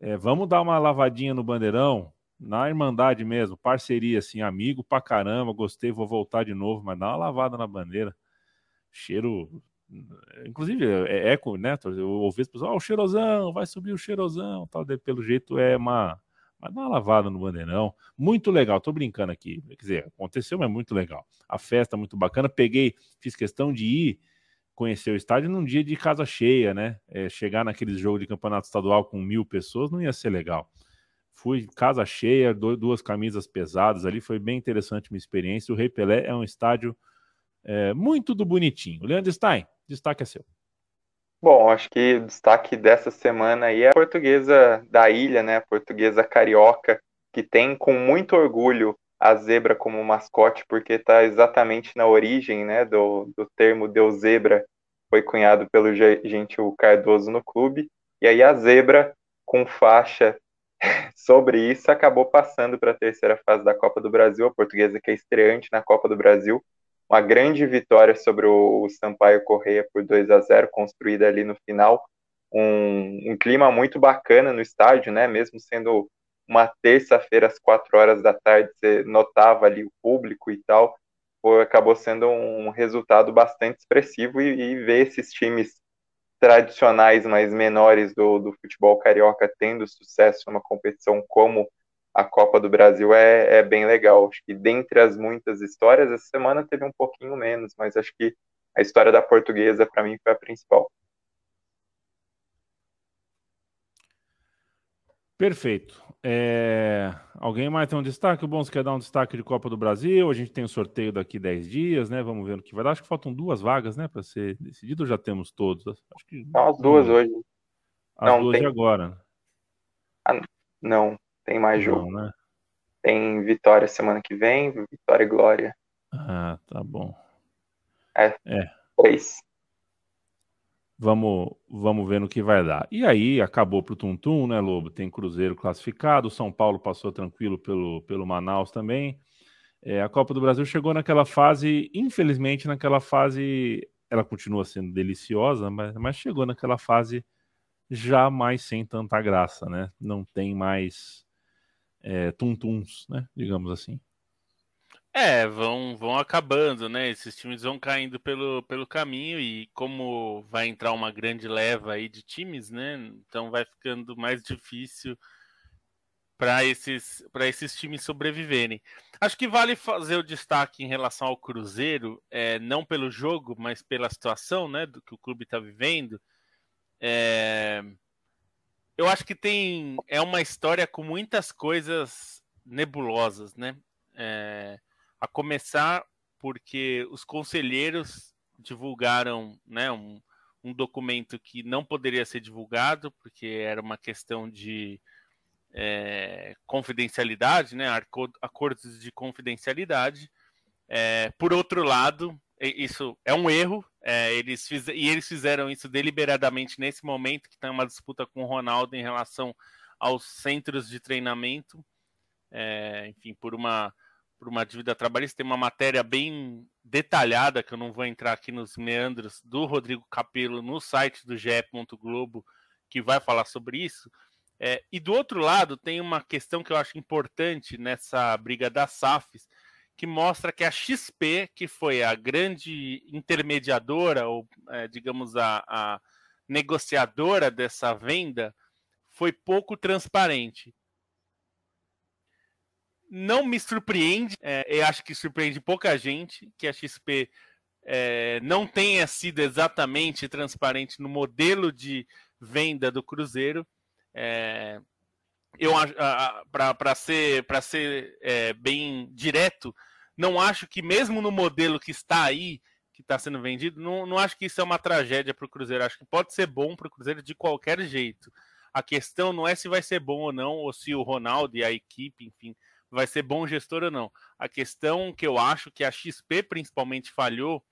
é, vamos dar uma lavadinha no bandeirão, na Irmandade mesmo, parceria, assim, amigo pra caramba, gostei, vou voltar de novo, mas dá uma lavada na bandeira. Cheiro. Inclusive, é, é eco, né? Eu ouvi as pessoas, ó, oh, o cheirosão, vai subir o cheirosão, tal. Pelo jeito é uma mas dá uma lavada no bandeirão. Muito legal, tô brincando aqui. Quer dizer, aconteceu, mas muito legal. A festa muito bacana. Peguei, fiz questão de ir conhecer o estádio num dia de casa cheia, né? É, chegar naqueles jogos de campeonato estadual com mil pessoas não ia ser legal. Fui casa cheia, duas camisas pesadas ali, foi bem interessante minha experiência. O Rei Pelé é um estádio é, muito do bonitinho. Leandro Stein, destaque é seu. Bom, acho que o destaque dessa semana aí é a portuguesa da ilha, né? A portuguesa carioca, que tem com muito orgulho a zebra como mascote, porque está exatamente na origem né, do, do termo Deus Zebra, foi cunhado pelo Gentil Cardoso no clube. E aí a zebra, com faixa [laughs] sobre isso, acabou passando para a terceira fase da Copa do Brasil. A portuguesa que é estreante na Copa do Brasil uma grande vitória sobre o Sampaio Correia por 2 a 0 construída ali no final. Um, um clima muito bacana no estádio, né? Mesmo sendo uma terça-feira às quatro horas da tarde, você notava ali o público e tal. Foi, acabou sendo um resultado bastante expressivo e, e ver esses times tradicionais, mais menores do, do futebol carioca tendo sucesso numa competição como a Copa do Brasil é, é bem legal. Acho que dentre as muitas histórias, essa semana teve um pouquinho menos, mas acho que a história da portuguesa, para mim, foi a principal. Perfeito. É... Alguém mais tem um destaque? O bom, você quer dar um destaque de Copa do Brasil? A gente tem o um sorteio daqui 10 dias, né? Vamos ver o que vai dar. Acho que faltam duas vagas, né? Para ser decidido, já temos todos? Acho que... Não, as duas hoje. As não, duas tem... de agora. Ah, não, tem mais jogo. Não, né? Tem Vitória semana que vem, Vitória e Glória. Ah, tá bom. É. é. Três. Vamos, vamos ver no que vai dar. E aí, acabou pro Tuntum, né, Lobo? Tem Cruzeiro classificado, São Paulo passou tranquilo pelo, pelo Manaus também. É, a Copa do Brasil chegou naquela fase, infelizmente, naquela fase, ela continua sendo deliciosa, mas, mas chegou naquela fase já mais sem tanta graça, né? Não tem mais é, tuntuns, né? Digamos assim. É, vão, vão acabando, né? Esses times vão caindo pelo, pelo caminho e como vai entrar uma grande leva aí de times, né? Então vai ficando mais difícil para esses, para esses times sobreviverem. Acho que vale fazer o destaque em relação ao Cruzeiro, é, não pelo jogo, mas pela situação né, do que o clube está vivendo. É, eu acho que tem é uma história com muitas coisas nebulosas, né? É, a começar porque os conselheiros divulgaram, né, um, um documento que não poderia ser divulgado porque era uma questão de é, confidencialidade, né, acordos de confidencialidade. É, por outro lado, isso é um erro. É, eles fiz, e eles fizeram isso deliberadamente nesse momento que tem uma disputa com o Ronaldo em relação aos centros de treinamento. É, enfim, por uma por uma dívida trabalhista, tem uma matéria bem detalhada, que eu não vou entrar aqui nos meandros, do Rodrigo Capello no site do GE. Globo, que vai falar sobre isso. É, e do outro lado, tem uma questão que eu acho importante nessa briga das SAFs, que mostra que a XP, que foi a grande intermediadora, ou é, digamos a, a negociadora dessa venda, foi pouco transparente. Não me surpreende, é, eu acho que surpreende pouca gente que a XP é, não tenha sido exatamente transparente no modelo de venda do Cruzeiro. É, eu para ser para ser é, bem direto, não acho que, mesmo no modelo que está aí, que está sendo vendido, não, não acho que isso é uma tragédia para o Cruzeiro. Acho que pode ser bom para o Cruzeiro de qualquer jeito. A questão não é se vai ser bom ou não, ou se o Ronaldo e a equipe, enfim, vai ser bom gestor ou não. A questão que eu acho que a XP principalmente falhou,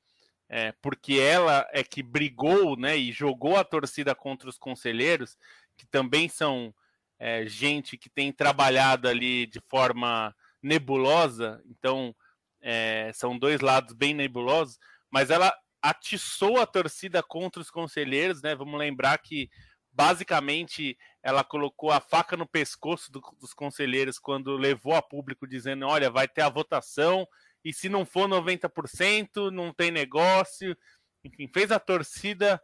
é, porque ela é que brigou né, e jogou a torcida contra os conselheiros, que também são é, gente que tem trabalhado ali de forma nebulosa, então é, são dois lados bem nebulosos, mas ela atiçou a torcida contra os conselheiros, né? Vamos lembrar que basicamente ela colocou a faca no pescoço do, dos conselheiros quando levou a público dizendo: olha, vai ter a votação, e se não for 90%, não tem negócio. Enfim, fez a torcida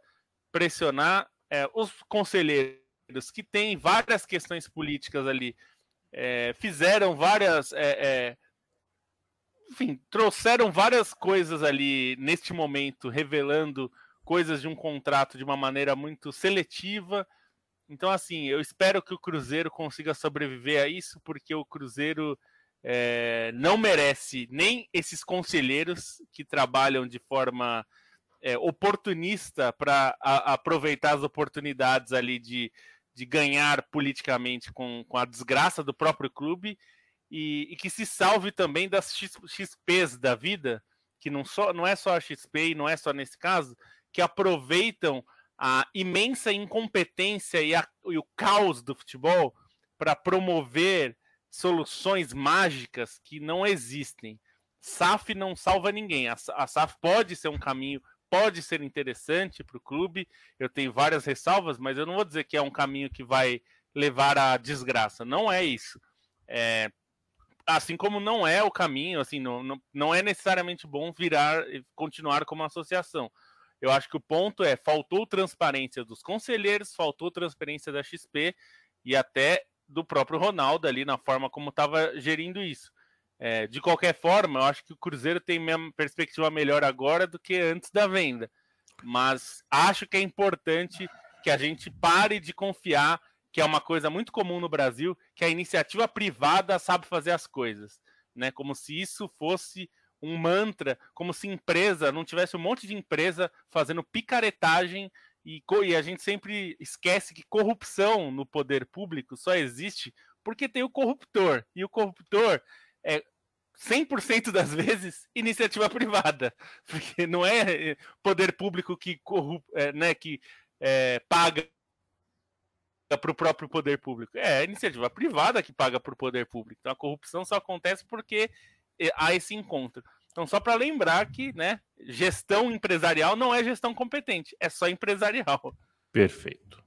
pressionar é, os conselheiros que têm várias questões políticas ali, é, fizeram várias. É, é enfim, trouxeram várias coisas ali neste momento, revelando coisas de um contrato de uma maneira muito seletiva. Então, assim, eu espero que o Cruzeiro consiga sobreviver a isso, porque o Cruzeiro é, não merece nem esses conselheiros que trabalham de forma é, oportunista para aproveitar as oportunidades ali de, de ganhar politicamente com, com a desgraça do próprio clube e, e que se salve também das XPs da vida, que não, só, não é só a XP e não é só nesse caso, que aproveitam a imensa incompetência e, a, e o caos do futebol para promover soluções mágicas que não existem. SAF não salva ninguém. A, a SAF pode ser um caminho, pode ser interessante para o clube. Eu tenho várias ressalvas, mas eu não vou dizer que é um caminho que vai levar à desgraça. Não é isso. É, assim como não é o caminho, assim, não, não, não é necessariamente bom virar continuar como associação. Eu acho que o ponto é faltou transparência dos conselheiros, faltou transparência da XP e até do próprio Ronaldo ali na forma como estava gerindo isso. É, de qualquer forma, eu acho que o Cruzeiro tem uma perspectiva melhor agora do que antes da venda. Mas acho que é importante que a gente pare de confiar que é uma coisa muito comum no Brasil, que a iniciativa privada sabe fazer as coisas, né? Como se isso fosse um mantra, como se empresa não tivesse um monte de empresa fazendo picaretagem e, e a gente sempre esquece que corrupção no poder público só existe porque tem o corruptor e o corruptor é 100% das vezes iniciativa privada, [laughs] porque não é poder público que corrup, é, né, que é, paga para o próprio poder público. É a iniciativa privada que paga para o poder público. Então a corrupção só acontece porque eh, há esse encontro. Então, só para lembrar que né, gestão empresarial não é gestão competente, é só empresarial. Perfeito.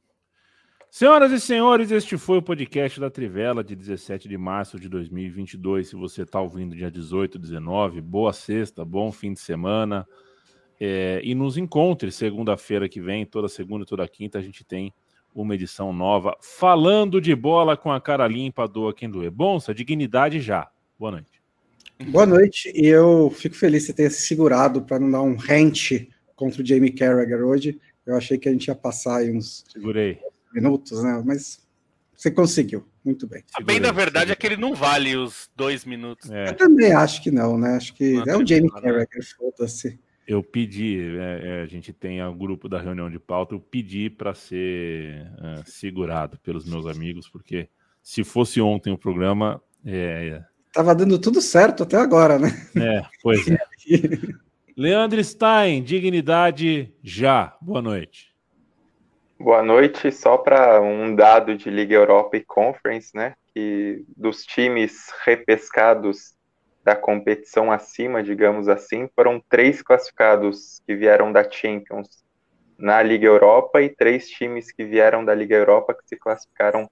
Senhoras e senhores, este foi o podcast da Trivela de 17 de março de 2022. Se você está ouvindo dia 18, 19, boa sexta, bom fim de semana. É, e nos encontre segunda-feira que vem, toda segunda e toda quinta, a gente tem uma edição nova falando de bola com a cara limpa, doa quem doer. Bonsa, dignidade já. Boa noite. Boa noite, e eu fico feliz que você tenha se segurado para não dar um rente contra o Jamie Carragher hoje. Eu achei que a gente ia passar aí uns Segurei. minutos, né? Mas você conseguiu, muito bem. A bem da verdade é que ele não vale os dois minutos. É. Eu também acho que não, né? Acho que não, é o Jamie? Carragher, foda-se eu pedi, é, é, a gente tem o grupo da reunião de pauta, eu pedi para ser é, segurado pelos meus amigos, porque se fosse ontem o programa. É, Tava dando tudo certo até agora, né? É, pois é. [laughs] Leandro Stein, dignidade já. Boa noite. Boa noite. Só para um dado de Liga Europa e Conference, né? Que dos times repescados da competição acima, digamos assim, foram três classificados que vieram da Champions na Liga Europa e três times que vieram da Liga Europa que se classificaram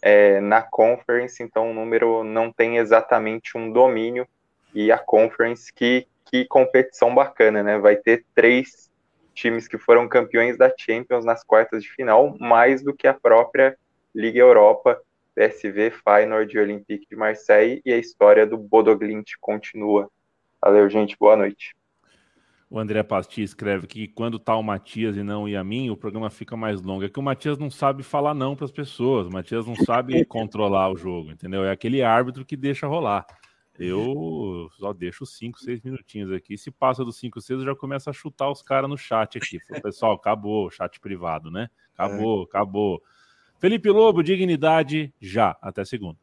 é, na Conference, então o número não tem exatamente um domínio e a Conference que, que competição bacana, né? Vai ter três times que foram campeões da Champions nas quartas de final, mais do que a própria Liga Europa. PSV, Feyenoord e Olympique de Marseille e a história do Bodoglint continua. Valeu, gente, boa noite. O André Pasti escreve que quando tá o Matias e não o mim, o programa fica mais longo. É que o Matias não sabe falar não para as pessoas, o Matias não sabe [laughs] controlar o jogo, entendeu? É aquele árbitro que deixa rolar. Eu só deixo 5, 6 minutinhos aqui. Se passa dos 5, 6, eu já começo a chutar os caras no chat aqui. Pessoal, acabou, chat privado, né? Acabou, é. acabou. Felipe Lobo, dignidade já. Até segunda.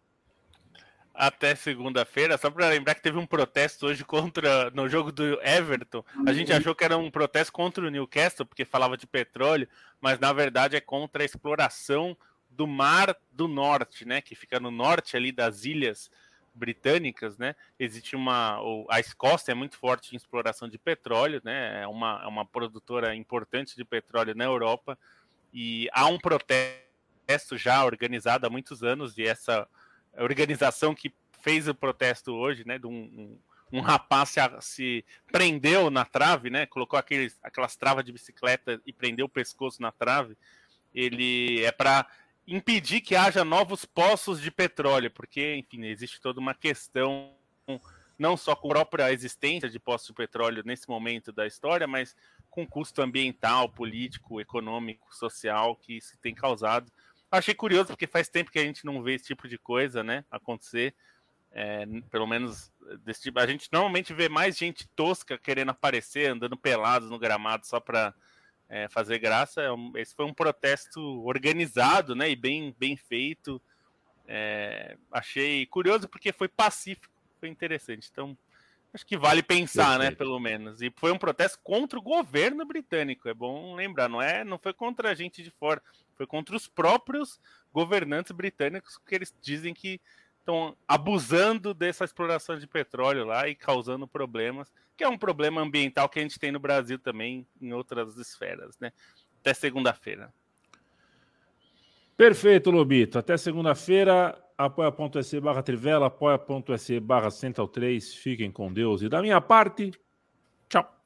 Até segunda-feira, só para lembrar que teve um protesto hoje contra no jogo do Everton. A gente achou que era um protesto contra o Newcastle, porque falava de petróleo, mas na verdade é contra a exploração do Mar do Norte, né? Que fica no norte ali das ilhas britânicas, né? Existe uma. A Escócia é muito forte em exploração de petróleo, né? É uma, é uma produtora importante de petróleo na Europa. E há um protesto já organizado há muitos anos, e essa organização que fez o protesto hoje, né? De um, um, um rapaz se, se, prendeu na trave, né? Colocou aqueles, aquelas travas de bicicleta e prendeu o pescoço na trave. Ele é para impedir que haja novos poços de petróleo, porque, enfim, existe toda uma questão, não só com a própria existência de poços de petróleo nesse momento da história, mas com custo ambiental, político, econômico, social que isso tem causado. Achei curioso, porque faz tempo que a gente não vê esse tipo de coisa né, acontecer. É, pelo menos desse tipo. A gente normalmente vê mais gente tosca querendo aparecer, andando pelados no gramado só para é, fazer graça. É esse foi um protesto organizado, né, e bem, bem feito. É, achei curioso porque foi pacífico, foi interessante. Então, acho que vale pensar, né, pelo menos. E foi um protesto contra o governo britânico. É bom lembrar, não é, não foi contra a gente de fora, foi contra os próprios governantes britânicos que eles dizem que estão abusando dessa exploração de petróleo lá e causando problemas, que é um problema ambiental que a gente tem no Brasil também, em outras esferas, né? Até segunda-feira. Perfeito, Lobito. Até segunda-feira. Apoia.se barra Trivela, apoia.se barra Central 3. Fiquem com Deus. E da minha parte, tchau.